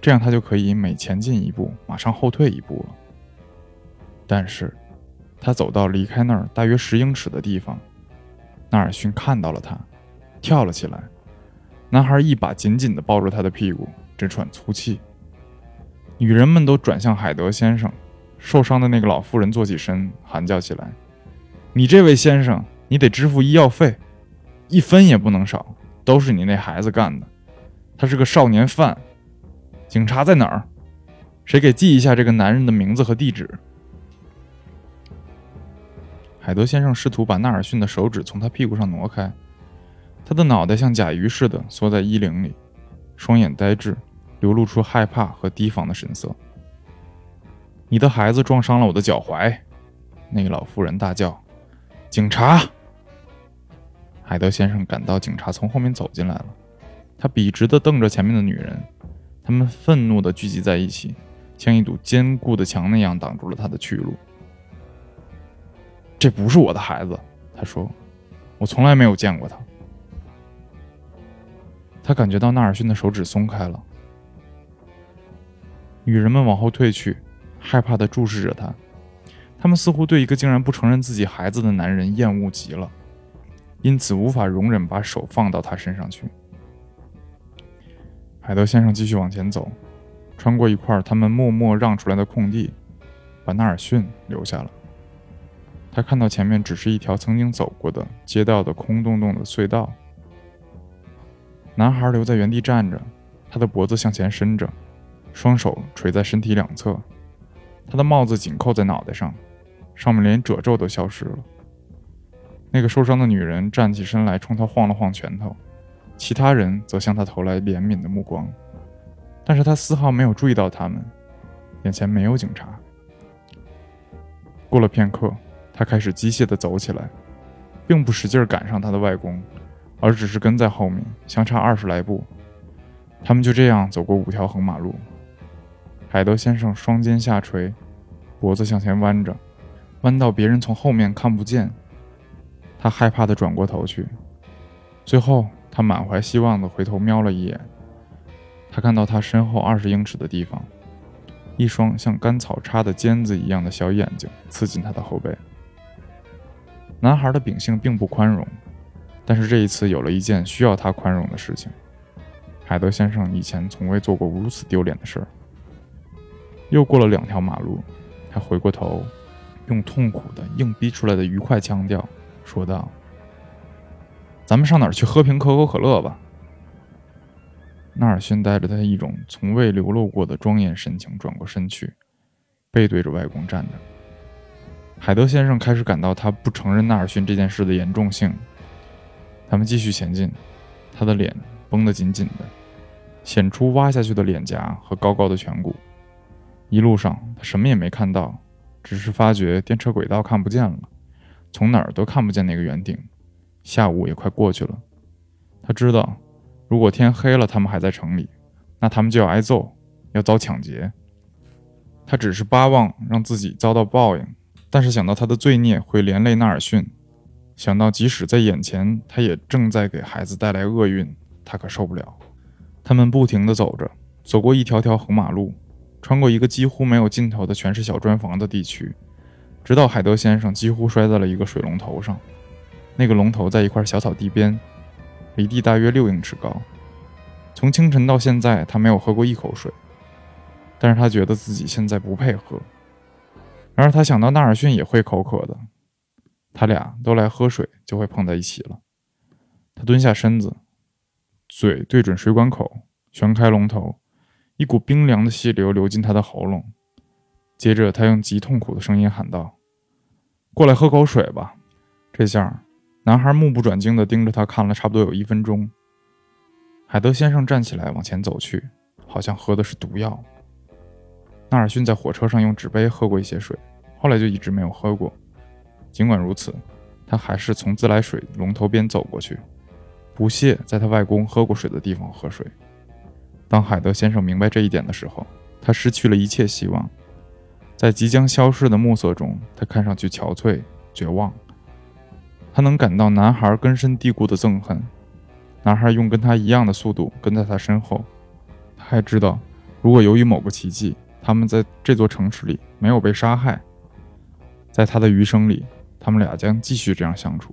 这样他就可以每前进一步，马上后退一步了。但是，他走到离开那儿大约十英尺的地方，纳尔逊看到了他，跳了起来。男孩一把紧紧地抱住他的屁股。直喘粗气，女人们都转向海德先生。受伤的那个老妇人坐起身，喊叫起来：“你这位先生，你得支付医药费，一分也不能少，都是你那孩子干的。他是个少年犯。警察在哪儿？谁给记一下这个男人的名字和地址？”海德先生试图把纳尔逊的手指从他屁股上挪开，他的脑袋像甲鱼似的缩在衣领里，双眼呆滞，流露出害怕和提防的神色。你的孩子撞伤了我的脚踝，那个老妇人大叫：“警察！”海德先生感到警察从后面走进来了，他笔直地瞪着前面的女人，他们愤怒地聚集在一起，像一堵坚固的墙那样挡住了他的去路。这不是我的孩子，他说：“我从来没有见过他。”他感觉到纳尔逊的手指松开了，女人们往后退去。害怕地注视着他，他们似乎对一个竟然不承认自己孩子的男人厌恶极了，因此无法容忍把手放到他身上去。海德先生继续往前走，穿过一块他们默默让出来的空地，把纳尔逊留下了。他看到前面只是一条曾经走过的街道的空洞洞的隧道。男孩留在原地站着，他的脖子向前伸着，双手垂在身体两侧。他的帽子紧扣在脑袋上，上面连褶皱都消失了。那个受伤的女人站起身来，冲他晃了晃拳头，其他人则向他投来怜悯的目光，但是他丝毫没有注意到他们，眼前没有警察。过了片刻，他开始机械地走起来，并不使劲赶上他的外公，而只是跟在后面，相差二十来步。他们就这样走过五条横马路。海德先生双肩下垂，脖子向前弯着，弯到别人从后面看不见。他害怕地转过头去，最后他满怀希望地回头瞄了一眼。他看到他身后二十英尺的地方，一双像干草叉的尖子一样的小眼睛刺进他的后背。男孩的秉性并不宽容，但是这一次有了一件需要他宽容的事情。海德先生以前从未做过如此丢脸的事儿。又过了两条马路，他回过头，用痛苦的硬逼出来的愉快腔调说道：“咱们上哪儿去喝瓶可口可乐吧？”纳尔逊带着他一种从未流露过的庄严神情转过身去，背对着外公站着。海德先生开始感到他不承认纳尔逊这件事的严重性。他们继续前进，他的脸绷得紧紧的，显出挖下去的脸颊和高高的颧骨。一路上，他什么也没看到，只是发觉电车轨道看不见了，从哪儿都看不见那个圆顶。下午也快过去了，他知道，如果天黑了，他们还在城里，那他们就要挨揍，要遭抢劫。他只是巴望让自己遭到报应，但是想到他的罪孽会连累纳尔逊，想到即使在眼前，他也正在给孩子带来厄运，他可受不了。他们不停地走着，走过一条条横马路。穿过一个几乎没有尽头的全是小砖房的地区，直到海德先生几乎摔在了一个水龙头上。那个龙头在一块小草地边，离地大约六英尺高。从清晨到现在，他没有喝过一口水，但是他觉得自己现在不配喝。然而他想到纳尔逊也会口渴的，他俩都来喝水，就会碰在一起了。他蹲下身子，嘴对准水管口，旋开龙头。一股冰凉的细流流进他的喉咙，接着他用极痛苦的声音喊道：“过来喝口水吧。”这下，男孩目不转睛地盯着他看了差不多有一分钟。海德先生站起来往前走去，好像喝的是毒药。纳尔逊在火车上用纸杯喝过一些水，后来就一直没有喝过。尽管如此，他还是从自来水龙头边走过去，不屑在他外公喝过水的地方喝水。当海德先生明白这一点的时候，他失去了一切希望。在即将消逝的暮色中，他看上去憔悴、绝望。他能感到男孩根深蒂固的憎恨。男孩用跟他一样的速度跟在他身后。他还知道，如果由于某个奇迹，他们在这座城市里没有被杀害，在他的余生里，他们俩将继续这样相处。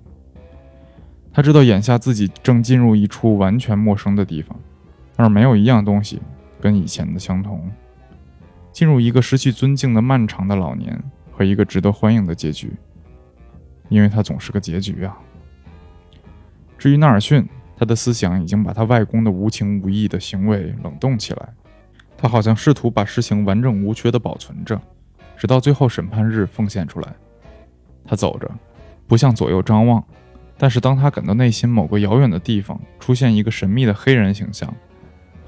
他知道眼下自己正进入一处完全陌生的地方。而没有一样东西跟以前的相同。进入一个失去尊敬的漫长的老年和一个值得欢迎的结局，因为它总是个结局啊。至于纳尔逊，他的思想已经把他外公的无情无义的行为冷冻起来，他好像试图把事情完整无缺地保存着，直到最后审判日奉献出来。他走着，不向左右张望，但是当他感到内心某个遥远的地方出现一个神秘的黑人形象，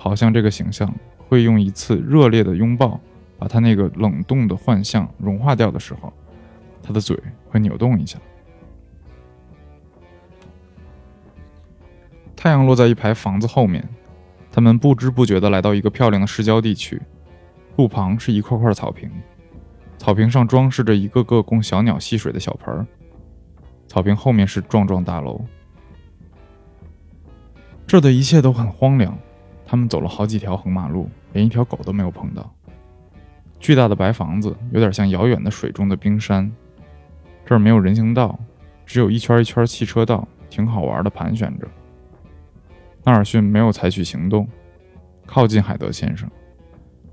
好像这个形象会用一次热烈的拥抱。把他那个冷冻的幻象融化掉的时候，他的嘴会扭动一下。太阳落在一排房子后面，他们不知不觉地来到一个漂亮的市郊地区。路旁是一块块草坪，草坪上装饰着一个个供小鸟戏水的小盆儿。草坪后面是幢幢大楼。这的一切都很荒凉。他们走了好几条横马路，连一条狗都没有碰到。巨大的白房子有点像遥远的水中的冰山。这儿没有人行道，只有一圈一圈汽车道，挺好玩的，盘旋着。纳尔逊没有采取行动，靠近海德先生。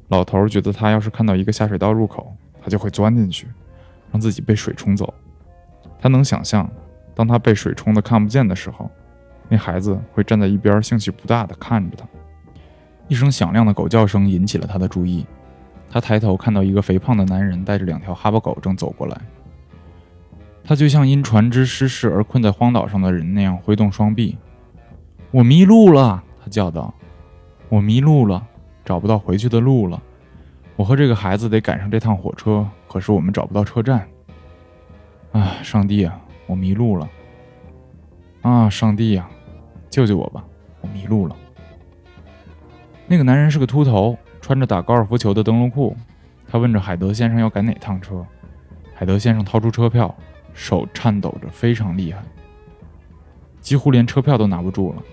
老头觉得他要是看到一个下水道入口，他就会钻进去，让自己被水冲走。他能想象，当他被水冲得看不见的时候，那孩子会站在一边，兴趣不大的看着他。一声响亮的狗叫声引起了他的注意。他抬头看到一个肥胖的男人带着两条哈巴狗正走过来。他就像因船只失事而困在荒岛上的人那样挥动双臂。“我迷路了！”他叫道，“我迷路了，找不到回去的路了。我和这个孩子得赶上这趟火车，可是我们找不到车站。啊，上帝啊，我迷路了！啊，上帝呀，救救我吧！我迷路了。”那个男人是个秃头。穿着打高尔夫球的灯笼裤，他问着海德先生要赶哪趟车。海德先生掏出车票，手颤抖着，非常厉害，几乎连车票都拿不住了。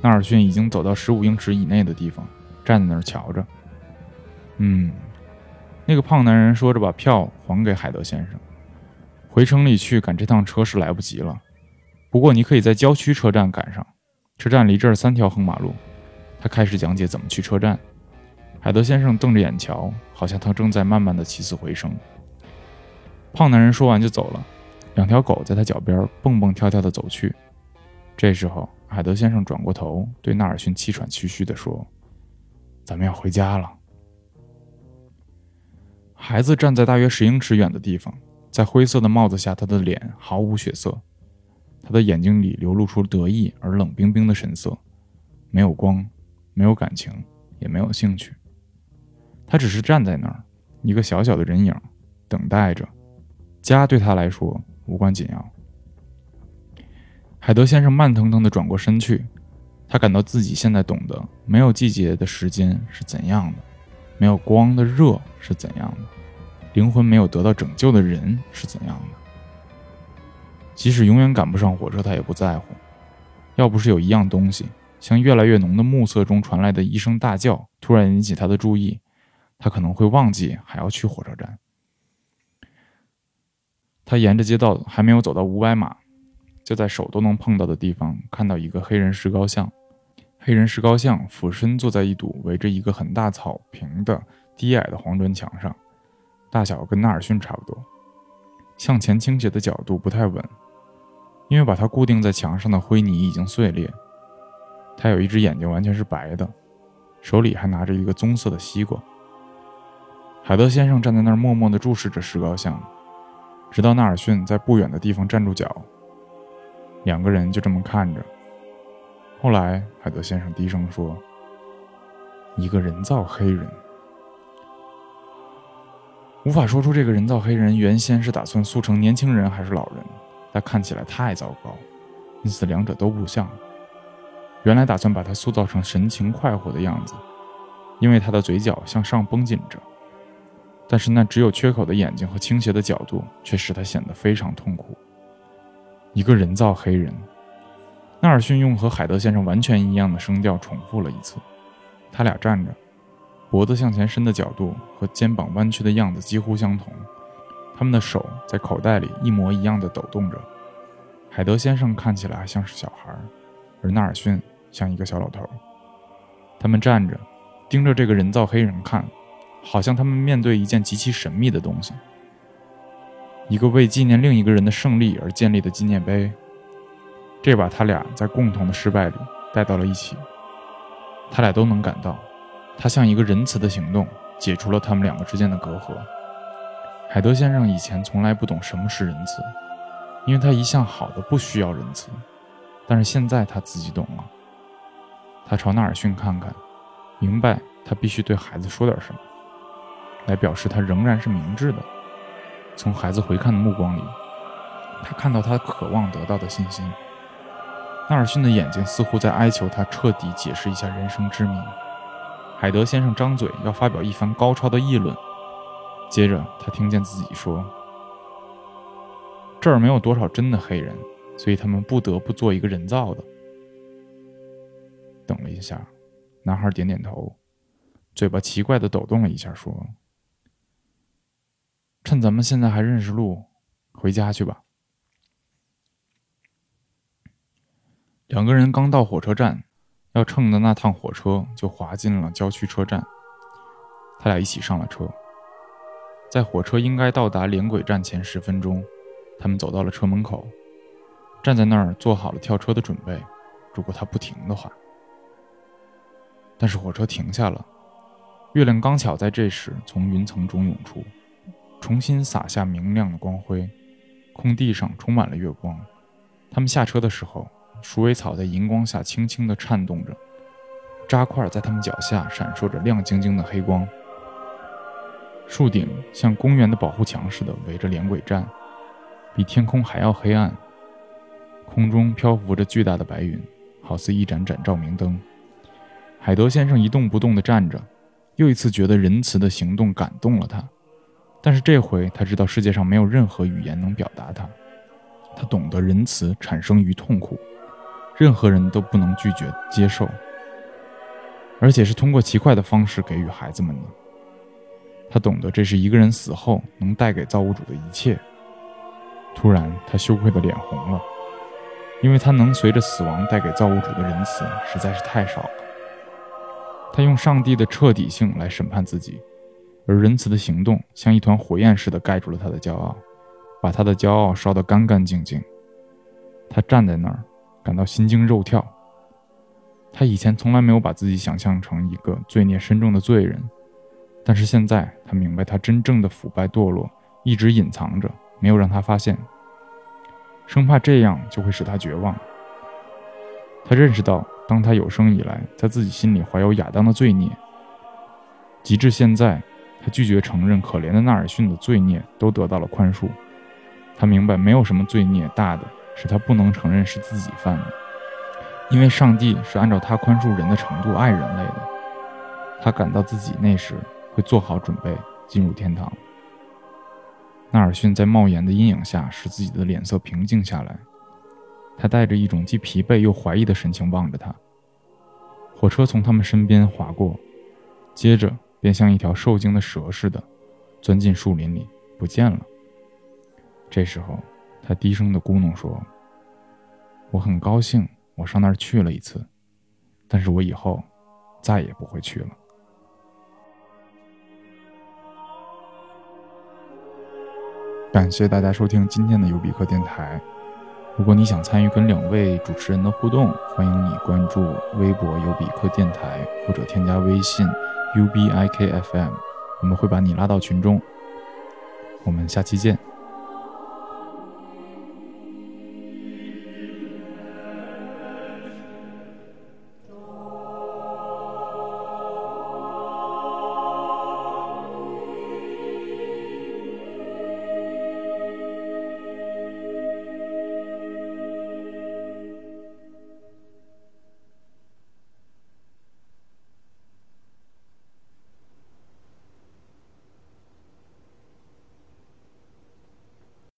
纳尔逊已经走到十五英尺以内的地方，站在那儿瞧着。嗯，那个胖男人说着，把票还给海德先生。回城里去赶这趟车是来不及了，不过你可以在郊区车站赶上。车站离这儿三条横马路。他开始讲解怎么去车站。海德先生瞪着眼瞧，好像他正在慢慢的起死回生。胖男人说完就走了，两条狗在他脚边蹦蹦跳跳的走去。这时候，海德先生转过头对纳尔逊气喘吁吁地说：“咱们要回家了。”孩子站在大约十英尺远的地方，在灰色的帽子下，他的脸毫无血色，他的眼睛里流露出得意而冷冰冰的神色，没有光，没有感情，也没有兴趣。他只是站在那儿，一个小小的人影，等待着。家对他来说无关紧要。海德先生慢腾腾地转过身去，他感到自己现在懂得没有季节的时间是怎样的，没有光的热是怎样的，灵魂没有得到拯救的人是怎样的。即使永远赶不上火车，他也不在乎。要不是有一样东西，像越来越浓的暮色中传来的一声大叫，突然引起他的注意。他可能会忘记还要去火车站。他沿着街道还没有走到五百码，就在手都能碰到的地方看到一个黑人石膏像。黑人石膏像俯身坐在一堵围着一个很大草坪的低矮的黄砖墙上，大小跟纳尔逊差不多。向前倾斜的角度不太稳，因为把它固定在墙上的灰泥已经碎裂。他有一只眼睛完全是白的，手里还拿着一个棕色的西瓜。海德先生站在那儿，默默地注视着石膏像，直到纳尔逊在不远的地方站住脚。两个人就这么看着。后来，海德先生低声说：“一个人造黑人。”无法说出这个人造黑人原先是打算塑成年轻人还是老人，但看起来太糟糕，因此两者都不像。原来打算把他塑造成神情快活的样子，因为他的嘴角向上绷紧着。但是那只有缺口的眼睛和倾斜的角度，却使他显得非常痛苦。一个人造黑人，纳尔逊用和海德先生完全一样的声调重复了一次。他俩站着，脖子向前伸的角度和肩膀弯曲的样子几乎相同。他们的手在口袋里一模一样的抖动着。海德先生看起来像是小孩，而纳尔逊像一个小老头。他们站着，盯着这个人造黑人看。好像他们面对一件极其神秘的东西，一个为纪念另一个人的胜利而建立的纪念碑。这把他俩在共同的失败里带到了一起。他俩都能感到，他像一个仁慈的行动，解除了他们两个之间的隔阂。海德先生以前从来不懂什么是仁慈，因为他一向好的不需要仁慈，但是现在他自己懂了。他朝纳尔逊看看，明白他必须对孩子说点什么，来表示他仍然是明智的。从孩子回看的目光里，他看到他渴望得到的信心。纳尔逊的眼睛似乎在哀求他彻底解释一下人生之谜。海德先生张嘴要发表一番高超的议论，接着他听见自己说：“这儿没有多少真的黑人，所以他们不得不做一个人造的。”等了一下，男孩点点头，嘴巴奇怪的抖动了一下，说：“趁咱们现在还认识路，回家去吧。”两个人刚到火车站，要乘的那趟火车就滑进了郊区车站。他俩一起上了车，在火车应该到达连轨站前十分钟，他们走到了车门口，站在那儿做好了跳车的准备，如果他不停的话。但是火车停下了，月亮刚巧在这时从云层中涌出，重新洒下明亮的光辉，空地上充满了月光。他们下车的时候。鼠尾草在荧光下轻轻地颤动着，渣块在他们脚下闪烁着亮晶晶的黑光。树顶像公园的保护墙似的围着连轨站，比天空还要黑暗。空中漂浮着巨大的白云，好似一盏盏照明灯。海德先生一动不动地站着，又一次觉得仁慈的行动感动了他。但是这回他知道世界上没有任何语言能表达他。他懂得仁慈产生于痛苦。任何人都不能拒绝接受，而且是通过奇怪的方式给予孩子们的。他懂得这是一个人死后能带给造物主的一切。突然，他羞愧的脸红了，因为他能随着死亡带给造物主的仁慈实在是太少了。他用上帝的彻底性来审判自己，而仁慈的行动像一团火焰似的盖住了他的骄傲，把他的骄傲烧得干干净净。他站在那儿。感到心惊肉跳。他以前从来没有把自己想象成一个罪孽深重的罪人，但是现在他明白，他真正的腐败堕落一直隐藏着，没有让他发现，生怕这样就会使他绝望。他认识到，当他有生以来在自己心里怀有亚当的罪孽，及至现在，他拒绝承认可怜的纳尔逊的罪孽都得到了宽恕。他明白，没有什么罪孽大的。是他不能承认是自己犯的，因为上帝是按照他宽恕人的程度爱人类的。他感到自己那时会做好准备进入天堂。纳尔逊在帽檐的阴影下使自己的脸色平静下来，他带着一种既疲惫又怀疑的神情望着他。火车从他们身边划过，接着便像一条受惊的蛇似的钻进树林里不见了。这时候。他低声的咕哝说：“我很高兴，我上那儿去了一次，但是我以后再也不会去了。”感谢大家收听今天的尤比克电台。如果你想参与跟两位主持人的互动，欢迎你关注微博尤比克电台，或者添加微信 ubikfm，我们会把你拉到群中。我们下期见。